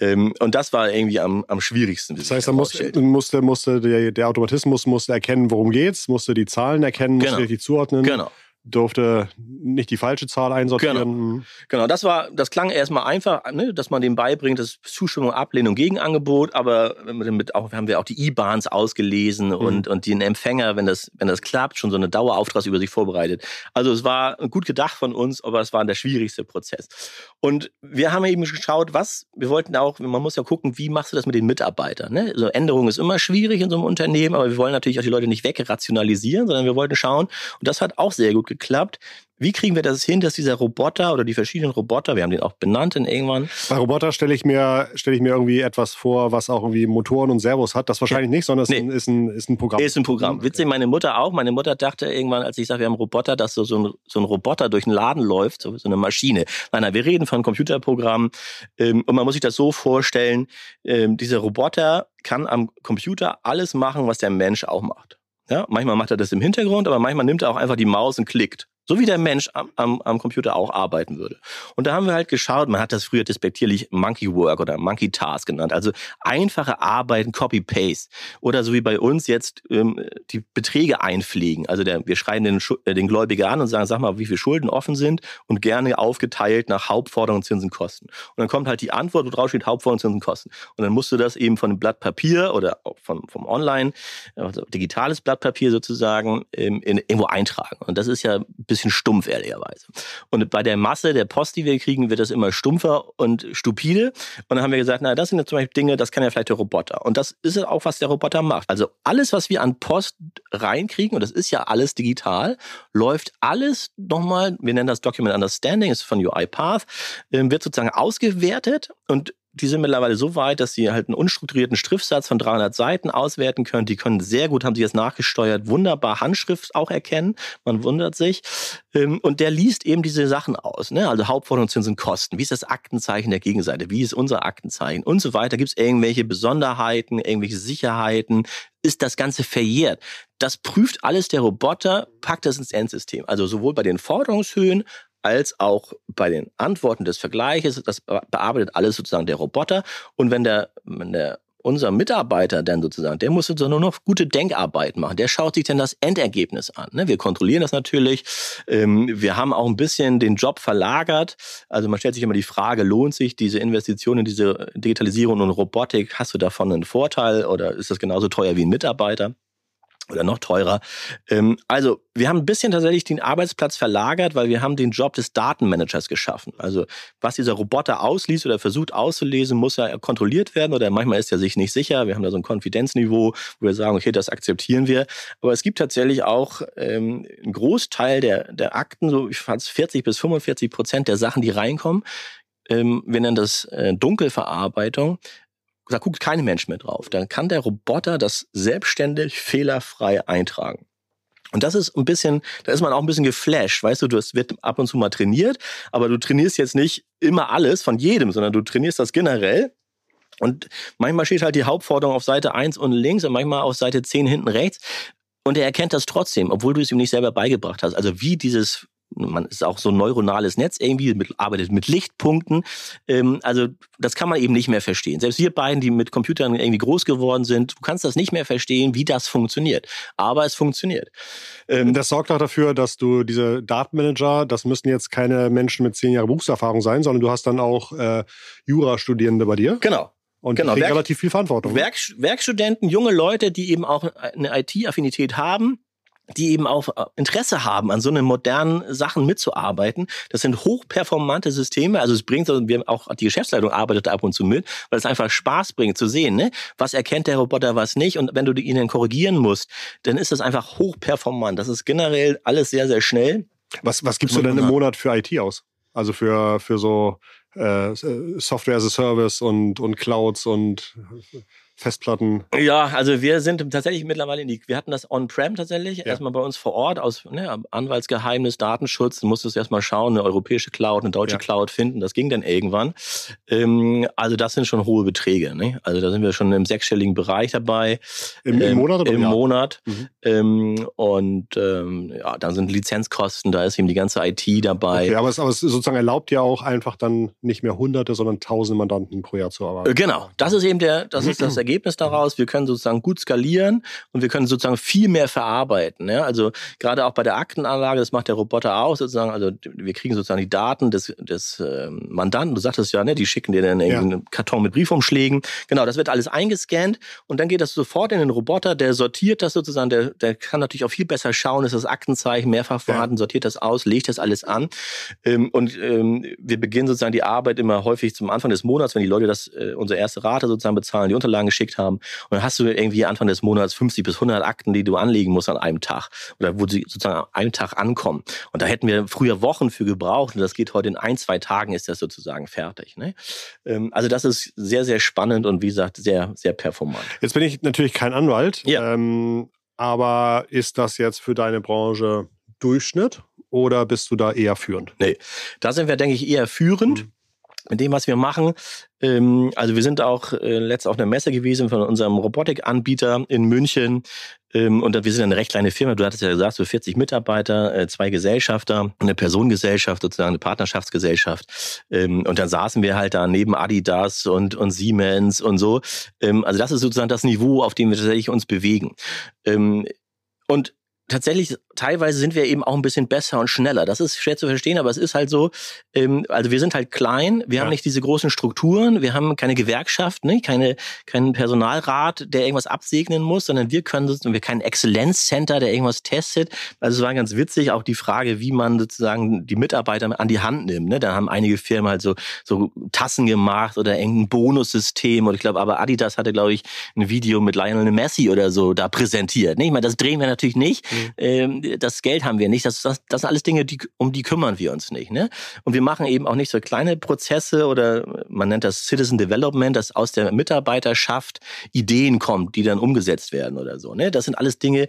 Ähm, und das war irgendwie am, am schwierigsten. Das heißt, da musste, musste, musste der, der Automatismus musste erkennen, worum geht's, musste die Zahlen erkennen, musste genau. richtig zuordnen. Genau durfte nicht die falsche Zahl einsortieren. Genau, mhm. genau. das war, das klang erstmal einfach, ne, dass man dem beibringt, das Zustimmung, Ablehnung, Gegenangebot, aber mit auch, haben wir auch die IBANs ausgelesen mhm. und, und den Empfänger, wenn das, wenn das klappt, schon so eine Dauerauftragsübersicht vorbereitet. Also es war gut gedacht von uns, aber es war der schwierigste Prozess. Und wir haben eben geschaut, was, wir wollten auch, man muss ja gucken, wie machst du das mit den Mitarbeitern, ne? Also Änderung ist immer schwierig in so einem Unternehmen, aber wir wollen natürlich auch die Leute nicht wegrationalisieren, sondern wir wollten schauen, und das hat auch sehr gut geklappt. Wie kriegen wir das hin, dass dieser Roboter oder die verschiedenen Roboter, wir haben den auch benannt in irgendwann. Bei Roboter stelle ich mir stelle ich mir irgendwie etwas vor, was auch irgendwie Motoren und Servos hat. Das wahrscheinlich ja. nicht, sondern es nee. ist, ein, ist ein Programm. Ist ein Programm. Okay. Witzig, meine Mutter auch. Meine Mutter dachte irgendwann, als ich sage, wir haben einen Roboter, dass so, so, ein, so ein Roboter durch den Laden läuft, so, so eine Maschine. Nein, nein, wir reden von Computerprogrammen. Ähm, und man muss sich das so vorstellen, ähm, dieser Roboter kann am Computer alles machen, was der Mensch auch macht. Ja, manchmal macht er das im Hintergrund, aber manchmal nimmt er auch einfach die Maus und klickt. So wie der Mensch am, am, am Computer auch arbeiten würde. Und da haben wir halt geschaut, man hat das früher despektierlich Monkey Work oder Monkey Task genannt. Also einfache Arbeiten, Copy-Paste. Oder so wie bei uns jetzt ähm, die Beträge einpflegen. Also der, wir schreiben den, äh, den Gläubiger an und sagen, sag mal, wie viele Schulden offen sind und gerne aufgeteilt nach Hauptforderungen, Zinsen, Kosten. Und dann kommt halt die Antwort, wo drauf steht Hauptforderungen, Zinsen, Kosten. Und dann musst du das eben von einem Blatt Papier oder vom, vom Online, also digitales Blatt Papier sozusagen, ähm, in, irgendwo eintragen. Und das ist ja bis bisschen stumpf, ehrlicherweise. Und bei der Masse der Post, die wir kriegen, wird das immer stumpfer und stupide. Und dann haben wir gesagt, na, das sind ja zum Beispiel Dinge, das kann ja vielleicht der Roboter. Und das ist auch, was der Roboter macht. Also alles, was wir an Post reinkriegen, und das ist ja alles digital, läuft alles nochmal, wir nennen das Document Understanding, ist von UiPath, ähm, wird sozusagen ausgewertet und die sind mittlerweile so weit, dass sie halt einen unstrukturierten Schriftsatz von 300 Seiten auswerten können. Die können sehr gut, haben sie jetzt nachgesteuert, wunderbar Handschrift auch erkennen. Man wundert sich. Ähm, und der liest eben diese Sachen aus. Ne? Also Hauptforderungen, Zinsen, Kosten. Wie ist das Aktenzeichen der Gegenseite? Wie ist unser Aktenzeichen? Und so weiter. Gibt es irgendwelche Besonderheiten, irgendwelche Sicherheiten? Ist das Ganze verjährt? Das prüft alles der Roboter, packt das ins Endsystem. Also sowohl bei den Forderungshöhen als auch bei den Antworten des Vergleiches. Das bearbeitet alles sozusagen der Roboter. Und wenn der, wenn der unser Mitarbeiter dann sozusagen, der muss sozusagen nur noch gute Denkarbeit machen. Der schaut sich dann das Endergebnis an. Ne? Wir kontrollieren das natürlich. Ähm, wir haben auch ein bisschen den Job verlagert. Also man stellt sich immer die Frage, lohnt sich diese Investition in diese Digitalisierung und Robotik? Hast du davon einen Vorteil oder ist das genauso teuer wie ein Mitarbeiter? Oder noch teurer. Ähm, also wir haben ein bisschen tatsächlich den Arbeitsplatz verlagert, weil wir haben den Job des Datenmanagers geschaffen. Also was dieser Roboter ausliest oder versucht auszulesen, muss ja kontrolliert werden oder manchmal ist er sich nicht sicher. Wir haben da so ein Konfidenzniveau, wo wir sagen, okay, das akzeptieren wir. Aber es gibt tatsächlich auch ähm, einen Großteil der, der Akten, so fast 40 bis 45 Prozent der Sachen, die reinkommen, ähm, wir nennen das äh, Dunkelverarbeitung, da guckt kein Mensch mehr drauf. Dann kann der Roboter das selbstständig fehlerfrei eintragen. Und das ist ein bisschen, da ist man auch ein bisschen geflasht, weißt du, das wird ab und zu mal trainiert, aber du trainierst jetzt nicht immer alles von jedem, sondern du trainierst das generell. Und manchmal steht halt die Hauptforderung auf Seite 1 und links und manchmal auf Seite 10 hinten rechts. Und er erkennt das trotzdem, obwohl du es ihm nicht selber beigebracht hast. Also wie dieses man ist auch so ein neuronales Netz irgendwie, mit, arbeitet mit Lichtpunkten. Ähm, also das kann man eben nicht mehr verstehen. Selbst wir beiden, die mit Computern irgendwie groß geworden sind, du kannst das nicht mehr verstehen, wie das funktioniert. Aber es funktioniert. Ähm, das sorgt auch dafür, dass du diese Datenmanager, das müssen jetzt keine Menschen mit zehn Jahren Berufserfahrung sein, sondern du hast dann auch äh, Jurastudierende bei dir. Genau. Und genau, Werk, relativ viel Verantwortung. Werk, Werkstudenten, junge Leute, die eben auch eine IT-Affinität haben, die eben auch äh, Interesse haben, an so einen modernen Sachen mitzuarbeiten. Das sind hochperformante Systeme. Also es bringt, wir auch die Geschäftsleitung arbeitet ab und zu mit, weil es einfach Spaß bringt zu sehen, ne? was erkennt der Roboter, was nicht. Und wenn du ihn korrigieren musst, dann ist das einfach hochperformant. Das ist generell alles sehr, sehr schnell. Was, was gibst du denn im Monat für IT aus? Also für, für so äh, Software as a Service und, und Clouds und Festplatten? Ja, also wir sind tatsächlich mittlerweile in die, wir hatten das on-prem tatsächlich, ja. erstmal bei uns vor Ort aus ne, Anwaltsgeheimnis, Datenschutz, musstest du erstmal schauen, eine europäische Cloud, eine deutsche ja. Cloud finden, das ging dann irgendwann. Ähm, also das sind schon hohe Beträge, ne? Also da sind wir schon im sechsstelligen Bereich dabei. Im, im Monat oder Im Jahr? Monat. Mhm. Ähm, und ähm, ja, dann sind Lizenzkosten, da ist eben die ganze IT dabei. Okay, aber es, aber es sozusagen erlaubt ja auch einfach dann nicht mehr hunderte, sondern tausende Mandanten pro Jahr zu arbeiten. Genau, das ist eben der, das ist das Ergebnis Ergebnis daraus. Wir können sozusagen gut skalieren und wir können sozusagen viel mehr verarbeiten. Ja? Also gerade auch bei der Aktenanlage, das macht der Roboter auch sozusagen. Also wir kriegen sozusagen die Daten des, des ähm, Mandanten. Du sagtest ja, ne, die schicken dir dann ja. einen Karton mit Briefumschlägen. Genau, das wird alles eingescannt und dann geht das sofort in den Roboter, der sortiert das sozusagen, der, der kann natürlich auch viel besser schauen, ist das Aktenzeichen mehrfach vorhanden, ja. sortiert das aus, legt das alles an. Ähm, und ähm, wir beginnen sozusagen die Arbeit immer häufig zum Anfang des Monats, wenn die Leute das, äh, unsere erste Rate sozusagen bezahlen, die Unterlagen geschickt haben. Und dann hast du irgendwie Anfang des Monats 50 bis 100 Akten, die du anlegen musst an einem Tag oder wo sie sozusagen an einem Tag ankommen. Und da hätten wir früher Wochen für gebraucht und das geht heute in ein, zwei Tagen ist das sozusagen fertig. Ne? Ähm, also das ist sehr, sehr spannend und wie gesagt, sehr, sehr performant. Jetzt bin ich natürlich kein Anwalt, ja. ähm, aber ist das jetzt für deine Branche Durchschnitt oder bist du da eher führend? Nee, da sind wir, denke ich, eher führend. Mhm mit dem, was wir machen. Ähm, also wir sind auch äh, letzt auf einer Messe gewesen von unserem Robotikanbieter in München. Ähm, und wir sind eine recht kleine Firma. Du hattest ja gesagt, so 40 Mitarbeiter, äh, zwei Gesellschafter, eine Personengesellschaft, sozusagen eine Partnerschaftsgesellschaft. Ähm, und dann saßen wir halt da neben Adidas und, und Siemens und so. Ähm, also das ist sozusagen das Niveau, auf dem wir tatsächlich uns bewegen. Ähm, und tatsächlich, teilweise sind wir eben auch ein bisschen besser und schneller. Das ist schwer zu verstehen, aber es ist halt so, ähm, also wir sind halt klein, wir ja. haben nicht diese großen Strukturen, wir haben keine Gewerkschaft, ne, keine, keinen Personalrat, der irgendwas absegnen muss, sondern wir können sozusagen, wir kein Exzellenzcenter, der irgendwas testet. Also es war ganz witzig, auch die Frage, wie man sozusagen die Mitarbeiter an die Hand nimmt. Ne? Da haben einige Firmen halt so, so Tassen gemacht oder irgendein Bonussystem. Und ich glaube, aber Adidas hatte, glaube ich, ein Video mit Lionel Messi oder so da präsentiert. Ne? Ich meine, das drehen wir natürlich nicht. Mhm. Ähm, das Geld haben wir nicht. Das, das, das sind alles Dinge, die, um die kümmern wir uns nicht. Ne? Und wir machen eben auch nicht so kleine Prozesse oder man nennt das Citizen Development, dass aus der Mitarbeiterschaft Ideen kommt, die dann umgesetzt werden oder so. Ne? Das sind alles Dinge,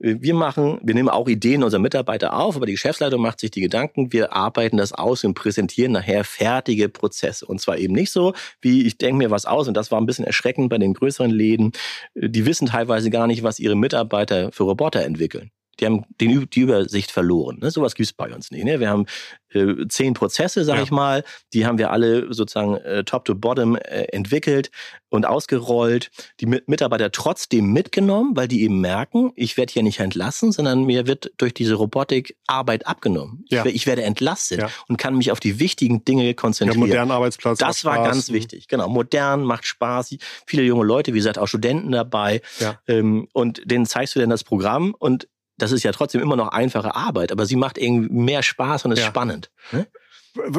äh, wir machen, wir nehmen auch Ideen unserer Mitarbeiter auf, aber die Geschäftsleitung macht sich die Gedanken, wir arbeiten das aus und präsentieren nachher fertige Prozesse. Und zwar eben nicht so, wie ich denke mir was aus, und das war ein bisschen erschreckend bei den größeren Läden, äh, die wissen teilweise gar nicht, was ihre Mitarbeiter für Roboter entwickeln die haben den, die Übersicht verloren. Ne? Sowas gibt's bei uns nicht. Ne? Wir haben äh, zehn Prozesse, sage ja. ich mal, die haben wir alle sozusagen äh, top to bottom äh, entwickelt und ausgerollt. Die Mitarbeiter trotzdem mitgenommen, weil die eben merken, ich werde hier nicht entlassen, sondern mir wird durch diese Robotik Arbeit abgenommen. Ja. Ich, ich, werde entlastet ja. und kann mich auf die wichtigen Dinge konzentrieren. Ja, modernen Arbeitsplatz. Das war ganz wichtig. Genau, modern, macht Spaß. Viele junge Leute, wie gesagt, auch Studenten dabei. Ähm, und denen zeigst du dann das Programm und das ist ja trotzdem immer noch einfache Arbeit, aber sie macht irgendwie mehr Spaß und ist ja. spannend. Ne?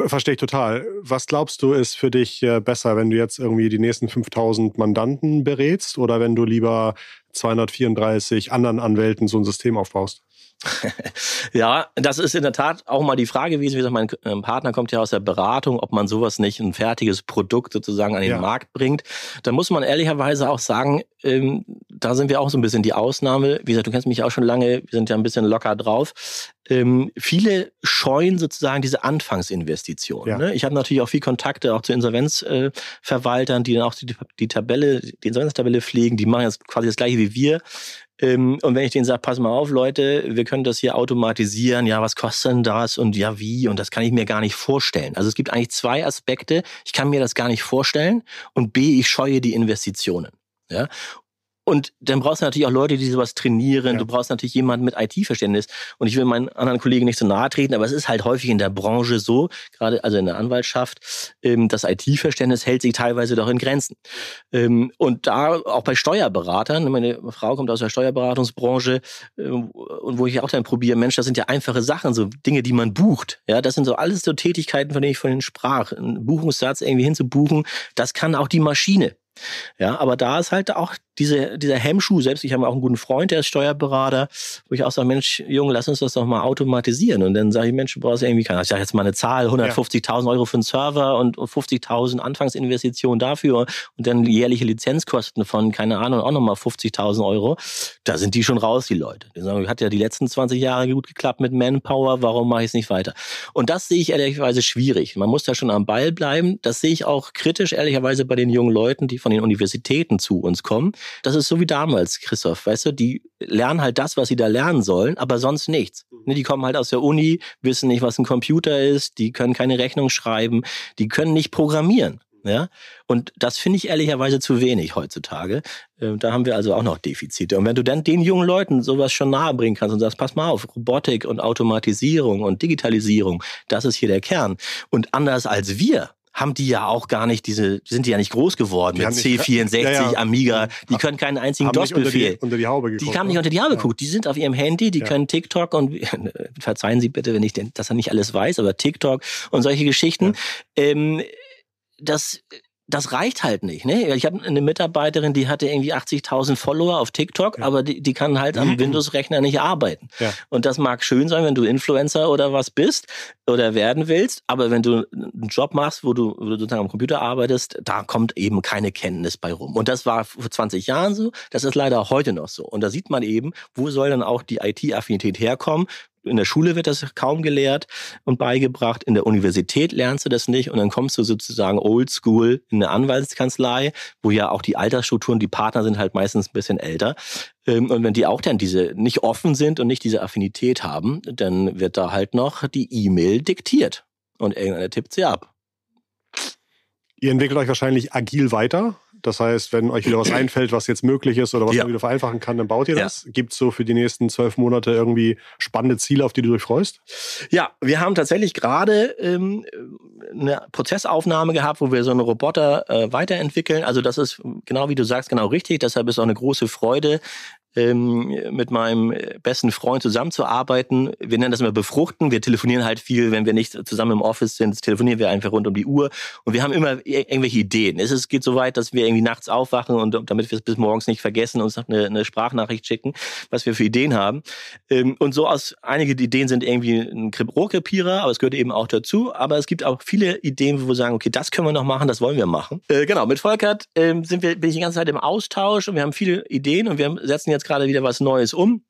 Verstehe ich total. Was glaubst du, ist für dich äh, besser, wenn du jetzt irgendwie die nächsten 5000 Mandanten berätst oder wenn du lieber 234 anderen Anwälten so ein System aufbaust? [LAUGHS] ja, das ist in der Tat auch mal die Frage gewesen. Wie gesagt, mein ähm, Partner kommt ja aus der Beratung, ob man sowas nicht ein fertiges Produkt sozusagen an den ja. Markt bringt. Da muss man ehrlicherweise auch sagen, ähm, da sind wir auch so ein bisschen die Ausnahme. Wie gesagt, du kennst mich auch schon lange, wir sind ja ein bisschen locker drauf. Ähm, viele scheuen sozusagen diese Anfangsinvestition. Ja. Ne? Ich habe natürlich auch viel Kontakte auch zu Insolvenzverwaltern, äh, die dann auch die, die Tabelle, die Insolvenztabelle pflegen. Die machen jetzt quasi das gleiche wie wir. Ähm, und wenn ich denen sage, pass mal auf, Leute, wir können das hier automatisieren, ja, was kostet denn das und ja, wie? Und das kann ich mir gar nicht vorstellen. Also es gibt eigentlich zwei Aspekte. Ich kann mir das gar nicht vorstellen und B, ich scheue die Investitionen. Ja? Und dann brauchst du natürlich auch Leute, die sowas trainieren. Ja. Du brauchst natürlich jemanden mit IT-Verständnis. Und ich will meinen anderen Kollegen nicht so nahe treten, aber es ist halt häufig in der Branche so, gerade also in der Anwaltschaft, ähm, das IT-Verständnis hält sich teilweise doch in Grenzen. Ähm, und da auch bei Steuerberatern, meine Frau kommt aus der Steuerberatungsbranche, ähm, und wo ich auch dann probiere, Mensch, das sind ja einfache Sachen, so Dinge, die man bucht. Ja, das sind so alles so Tätigkeiten, von denen ich vorhin sprach. Ein Buchungssatz irgendwie hinzubuchen, das kann auch die Maschine. Ja, aber da ist halt auch diese, dieser Hemmschuh, selbst ich habe auch einen guten Freund, der ist Steuerberater, wo ich auch sage, Mensch, Junge, lass uns das doch mal automatisieren. Und dann sage ich, Mensch, du brauchst irgendwie, keine, ich sage jetzt mal eine Zahl, 150.000 Euro für einen Server und 50.000 Anfangsinvestitionen dafür und dann jährliche Lizenzkosten von, keine Ahnung, auch nochmal 50.000 Euro. Da sind die schon raus, die Leute. Die sagen, hat ja die letzten 20 Jahre gut geklappt mit Manpower, warum mache ich es nicht weiter? Und das sehe ich ehrlicherweise schwierig. Man muss da schon am Ball bleiben. Das sehe ich auch kritisch, ehrlicherweise, bei den jungen Leuten, die von den Universitäten zu uns kommen das ist so wie damals, Christoph, weißt du, die lernen halt das, was sie da lernen sollen, aber sonst nichts. Ne, die kommen halt aus der Uni, wissen nicht, was ein Computer ist, die können keine Rechnung schreiben, die können nicht programmieren. Ja, und das finde ich ehrlicherweise zu wenig heutzutage. Ähm, da haben wir also auch noch Defizite. Und wenn du dann den jungen Leuten sowas schon nahe bringen kannst und sagst, pass mal auf, Robotik und Automatisierung und Digitalisierung, das ist hier der Kern. Und anders als wir, haben die ja auch gar nicht diese, sind die ja nicht groß geworden die mit C64, ja, ja. Amiga, die können keinen einzigen DOS-Befehl. Unter, unter, die Haube geguckt. Die haben nicht unter die Haube geguckt, die sind auf ihrem Handy, die können TikTok und [LAUGHS] verzeihen Sie bitte, wenn ich denn, dass er nicht alles weiß, aber TikTok und solche Geschichten. Ähm, das das reicht halt nicht. Ne? Ich habe eine Mitarbeiterin, die hatte irgendwie 80.000 Follower auf TikTok, ja. aber die, die kann halt am mhm. Windows-Rechner nicht arbeiten. Ja. Und das mag schön sein, wenn du Influencer oder was bist oder werden willst, aber wenn du einen Job machst, wo du, wo du sozusagen am Computer arbeitest, da kommt eben keine Kenntnis bei rum. Und das war vor 20 Jahren so, das ist leider heute noch so. Und da sieht man eben, wo soll dann auch die IT-Affinität herkommen, in der Schule wird das kaum gelehrt und beigebracht. In der Universität lernst du das nicht und dann kommst du sozusagen oldschool in eine Anwaltskanzlei, wo ja auch die Altersstrukturen, die Partner sind halt meistens ein bisschen älter. Ähm, und wenn die auch dann diese nicht offen sind und nicht diese Affinität haben, dann wird da halt noch die E-Mail diktiert und irgendeiner tippt sie ab. Ihr entwickelt euch wahrscheinlich agil weiter. Das heißt, wenn euch wieder was [CLEARS THROAT] einfällt, was jetzt möglich ist oder was ja. man wieder vereinfachen kann, dann baut ihr das. Ja. Gibt es so für die nächsten zwölf Monate irgendwie spannende Ziele, auf die du dich freust? Ja, wir haben tatsächlich gerade ähm, eine Prozessaufnahme gehabt, wo wir so einen Roboter äh, weiterentwickeln. Also das ist genau wie du sagst, genau richtig. Deshalb ist auch eine große Freude, ähm, mit meinem besten Freund zusammenzuarbeiten. Wir nennen das immer befruchten. Wir telefonieren halt viel, wenn wir nicht zusammen im Office sind, telefonieren wir einfach rund um die Uhr und wir haben immer irgendwelche Ideen. Es geht so weit, dass wir irgendwie nachts aufwachen und damit wir es bis morgens nicht vergessen, uns noch eine, eine Sprachnachricht schicken, was wir für Ideen haben. Ähm, und so aus einige Ideen sind irgendwie ein Rohrkrepierer, aber es gehört eben auch dazu. Aber es gibt auch viele Ideen, wo wir sagen, okay, das können wir noch machen, das wollen wir machen. Äh, genau, mit Volkert äh, sind wir, bin ich die ganze Zeit im Austausch und wir haben viele Ideen und wir setzen jetzt jetzt gerade wieder was Neues um.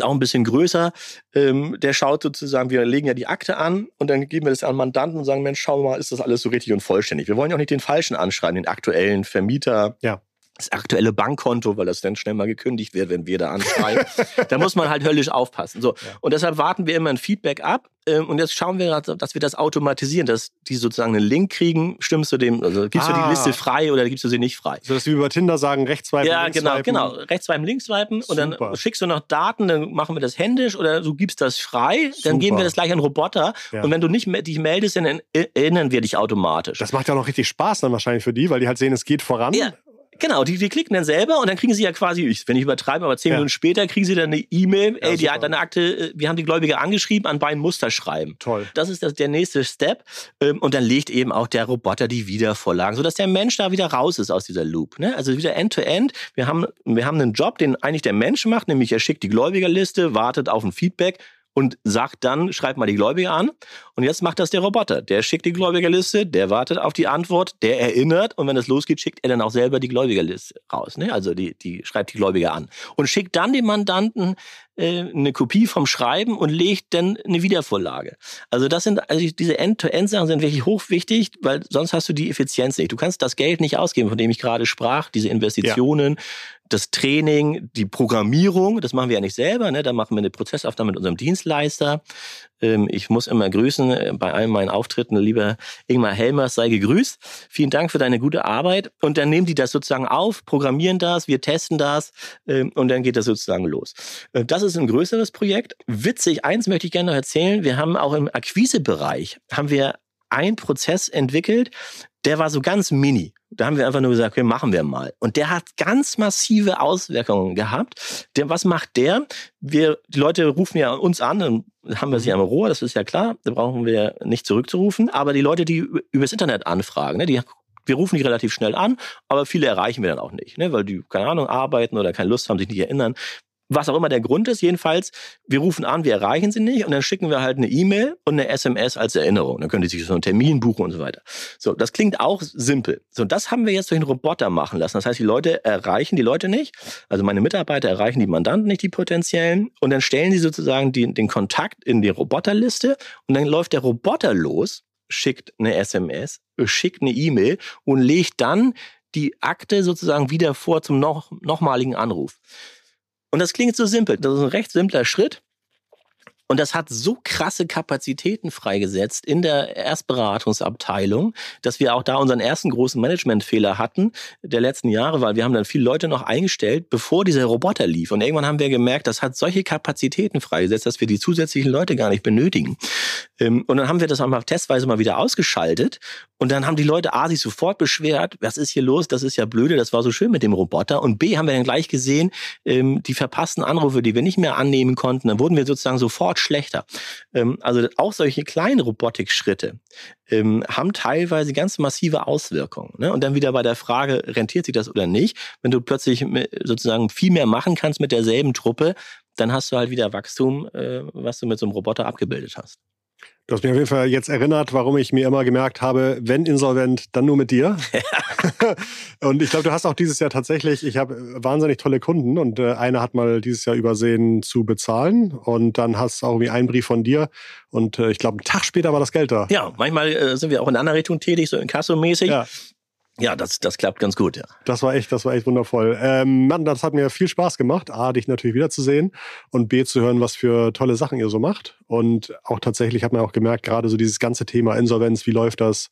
Auch ein bisschen größer. Ähm, der schaut sozusagen, wir legen ja die Akte an und dann geben wir das an Mandanten und sagen, Mensch, schau mal, ist das alles so richtig und vollständig. Wir wollen ja auch nicht den Falschen anschreiben, den aktuellen Vermieter. Ja das aktuelle Bankkonto, weil das dann schnell mal gekündigt wird, wenn wir da anschreiben. da muss man halt höllisch aufpassen. So. Ja. Und deshalb warten wir immer ein Feedback ab. Ähm, und jetzt schauen wir, dass wir das automatisieren, dass die sozusagen einen Link kriegen. Stimmst du dem, also gibst ah. du die Liste frei oder gibst du sie nicht frei? So dass wir über Tinder sagen, rechts swipen, Ja, genau, genau. Rechts swipen, links swipen. Und dann schickst du noch Daten, dann machen wir das händisch oder du gibst das frei. Dann Super. geben wir das gleich an Roboter. Ja. Und wenn du nicht dich meldest, dann erinnern wir dich automatisch. Das macht ja auch noch richtig Spaß dann wahrscheinlich für die, weil die halt sehen, es geht voran. Ja. Genau, die, die klicken dann selber und dann kriegen sie ja quasi, wenn ich übertreibe, aber zehn ja. Minuten später kriegen sie dann eine E-Mail, ey, die hat deine Akte, äh, wir haben die Gläubige angeschrieben, an beiden Muster schreiben. Toll. Das ist das, der nächste Step. Ähm, und dann legt eben auch der Roboter die Wiedervorlagen, sodass der Mensch da wieder raus ist aus dieser Loop. Ne? Also wieder End-to-End. -End. Wir, haben, wir haben einen Job, den eigentlich der Mensch macht, nämlich er schickt die Gläubigerliste, wartet auf ein Feedback und sagt dann, schreibt mal die Gläubiger an. Und jetzt macht das der Roboter. Der schickt die Gläubigerliste, der wartet auf die Antwort, der erinnert und wenn es losgeht, schickt er dann auch selber die Gläubigerliste raus. Ne? Also die, die schreibt die Gläubiger an. Und schickt dann dem Mandanten äh, eine Kopie vom Schreiben und legt dann eine Wiedervorlage. Also das sind, also diese End-to-End-Sachen sind wirklich hochwichtig, weil sonst hast du die Effizienz nicht. Du kannst das Geld nicht ausgeben, von dem ich gerade sprach, diese Investitionen. Ja das Training, die Programmierung, das machen wir ja nicht selber, ne? da machen wir eine Prozessaufnahme mit unserem Dienstleister. Ähm, ich muss immer grüßen äh, bei allen meinen Auftritten, lieber Ingmar Helmers, sei gegrüßt. Vielen Dank für deine gute Arbeit. Und dann nehmen die das sozusagen auf, programmieren das, wir testen das ähm, und dann geht das sozusagen los. Äh, das ist ein größeres Projekt. Witzig, eins möchte ich gerne noch erzählen. Wir haben auch im Akquisebereich, haben wir einen Prozess entwickelt, der war so ganz mini. Da haben wir einfach nur gesagt, okay, machen wir mal. Und der hat ganz massive Auswirkungen gehabt. Der, was macht der? Wir, die Leute rufen ja uns an, dann haben wir sie am Rohr, das ist ja klar, da brauchen wir nicht zurückzurufen. Aber die Leute, die übers Internet anfragen, ne, die wir rufen die relativ schnell an, aber viele erreichen wir dann auch nicht, ne, weil die, keine Ahnung, arbeiten oder keine Lust haben, sich nicht erinnern was auch immer der Grund ist, jedenfalls, wir rufen an, wir erreichen sie nicht und dann schicken wir halt eine E-Mail und eine SMS als Erinnerung. Dann können die sich so einen Termin buchen und so weiter. So, das klingt auch simpel. So, das haben wir jetzt durch einen Roboter machen lassen. Das heißt, die Leute erreichen die Leute nicht. Also meine Mitarbeiter erreichen die Mandanten nicht, die potenziellen. Und dann stellen sie sozusagen die, den Kontakt in die Roboterliste und dann läuft der Roboter los, schickt eine SMS, schickt eine E-Mail und legt dann die Akte sozusagen wieder vor zum noch, nochmaligen Anruf. Und das klingt so simpel. Das ist ein recht simpler Schritt. Und das hat so krasse Kapazitäten freigesetzt in der Erstberatungsabteilung, dass wir auch da unseren ersten großen Managementfehler hatten der letzten Jahre, weil wir haben dann viele Leute noch eingestellt, bevor dieser Roboter lief. Und irgendwann haben wir gemerkt, das hat solche Kapazitäten freigesetzt, dass wir die zusätzlichen Leute gar nicht benötigen. Ähm, und dann haben wir das auch mal testweise mal wieder ausgeschaltet. Und dann haben die Leute A sich sofort beschwert, was ist hier los? Das ist ja blöde, das war so schön mit dem Roboter. Und B haben wir dann gleich gesehen, ähm, die verpassten Anrufe, die wir nicht mehr annehmen konnten, dann wurden wir sozusagen sofort schlechter. Ähm, also auch solche kleinen Robotikschritte haben teilweise ganz massive Auswirkungen. Ne? Und dann wieder bei der Frage, rentiert sich das oder nicht? Wenn du plötzlich sozusagen viel mehr machen kannst mit derselben Truppe, dann hast du halt wieder Wachstum, äh, was du mit so einem Roboter abgebildet hast. Du hast mich auf jeden Fall jetzt erinnert, warum ich mir immer gemerkt habe, wenn insolvent, dann nur mit dir. [LAUGHS] [LAUGHS] und ich glaube, du hast auch dieses Jahr tatsächlich, ich habe wahnsinnig tolle Kunden und äh, einer hat mal dieses Jahr übersehen zu bezahlen und dann hast du auch irgendwie einen Brief von dir und äh, ich glaube, einen Tag später war das Geld da. Ja, manchmal äh, sind wir auch in einer Richtung tätig, so in Kasso-mäßig. Ja. Ja, das, das klappt ganz gut, ja. Das war echt, das war echt wundervoll. Ähm, Mann, das hat mir viel Spaß gemacht. A, dich natürlich wiederzusehen und B, zu hören, was für tolle Sachen ihr so macht. Und auch tatsächlich hat man auch gemerkt, gerade so dieses ganze Thema Insolvenz, wie läuft das?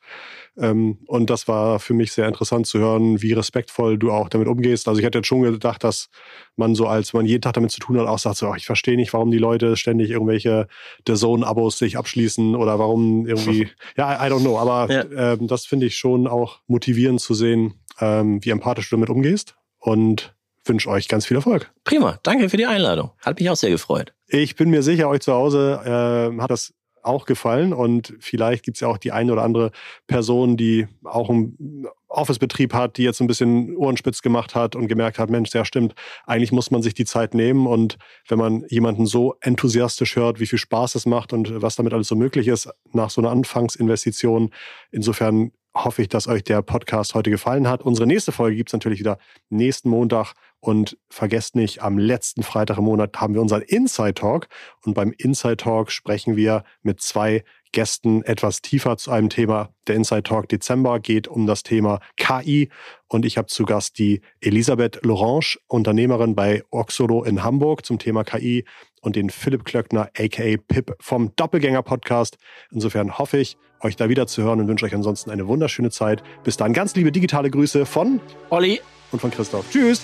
Ähm, und das war für mich sehr interessant zu hören, wie respektvoll du auch damit umgehst. Also ich hätte jetzt schon gedacht, dass man so, als man jeden Tag damit zu tun hat, auch sagt so, ach, ich verstehe nicht, warum die Leute ständig irgendwelche The Zone-Abos sich abschließen oder warum irgendwie, [LAUGHS] ja, I don't know. Aber ja. ähm, das finde ich schon auch motivierend zu sehen, ähm, wie empathisch du damit umgehst. Und wünsche euch ganz viel Erfolg. Prima, danke für die Einladung. Hat mich auch sehr gefreut. Ich bin mir sicher, euch zu Hause äh, hat das auch gefallen und vielleicht gibt es ja auch die eine oder andere Person, die auch einen Office-Betrieb hat, die jetzt ein bisschen Ohrenspitz gemacht hat und gemerkt hat, Mensch, ja stimmt, eigentlich muss man sich die Zeit nehmen und wenn man jemanden so enthusiastisch hört, wie viel Spaß es macht und was damit alles so möglich ist nach so einer Anfangsinvestition, insofern hoffe ich, dass euch der Podcast heute gefallen hat. Unsere nächste Folge gibt es natürlich wieder nächsten Montag. Und vergesst nicht, am letzten Freitag im Monat haben wir unseren Inside Talk. Und beim Inside Talk sprechen wir mit zwei Gästen etwas tiefer zu einem Thema. Der Inside Talk Dezember geht um das Thema KI. Und ich habe zu Gast die Elisabeth Lorange, Unternehmerin bei Oxolo in Hamburg zum Thema KI und den Philipp Klöckner, aka Pip vom Doppelgänger Podcast. Insofern hoffe ich, euch da wieder zu hören und wünsche euch ansonsten eine wunderschöne Zeit. Bis dann ganz liebe digitale Grüße von Olli und von Christoph. Tschüss!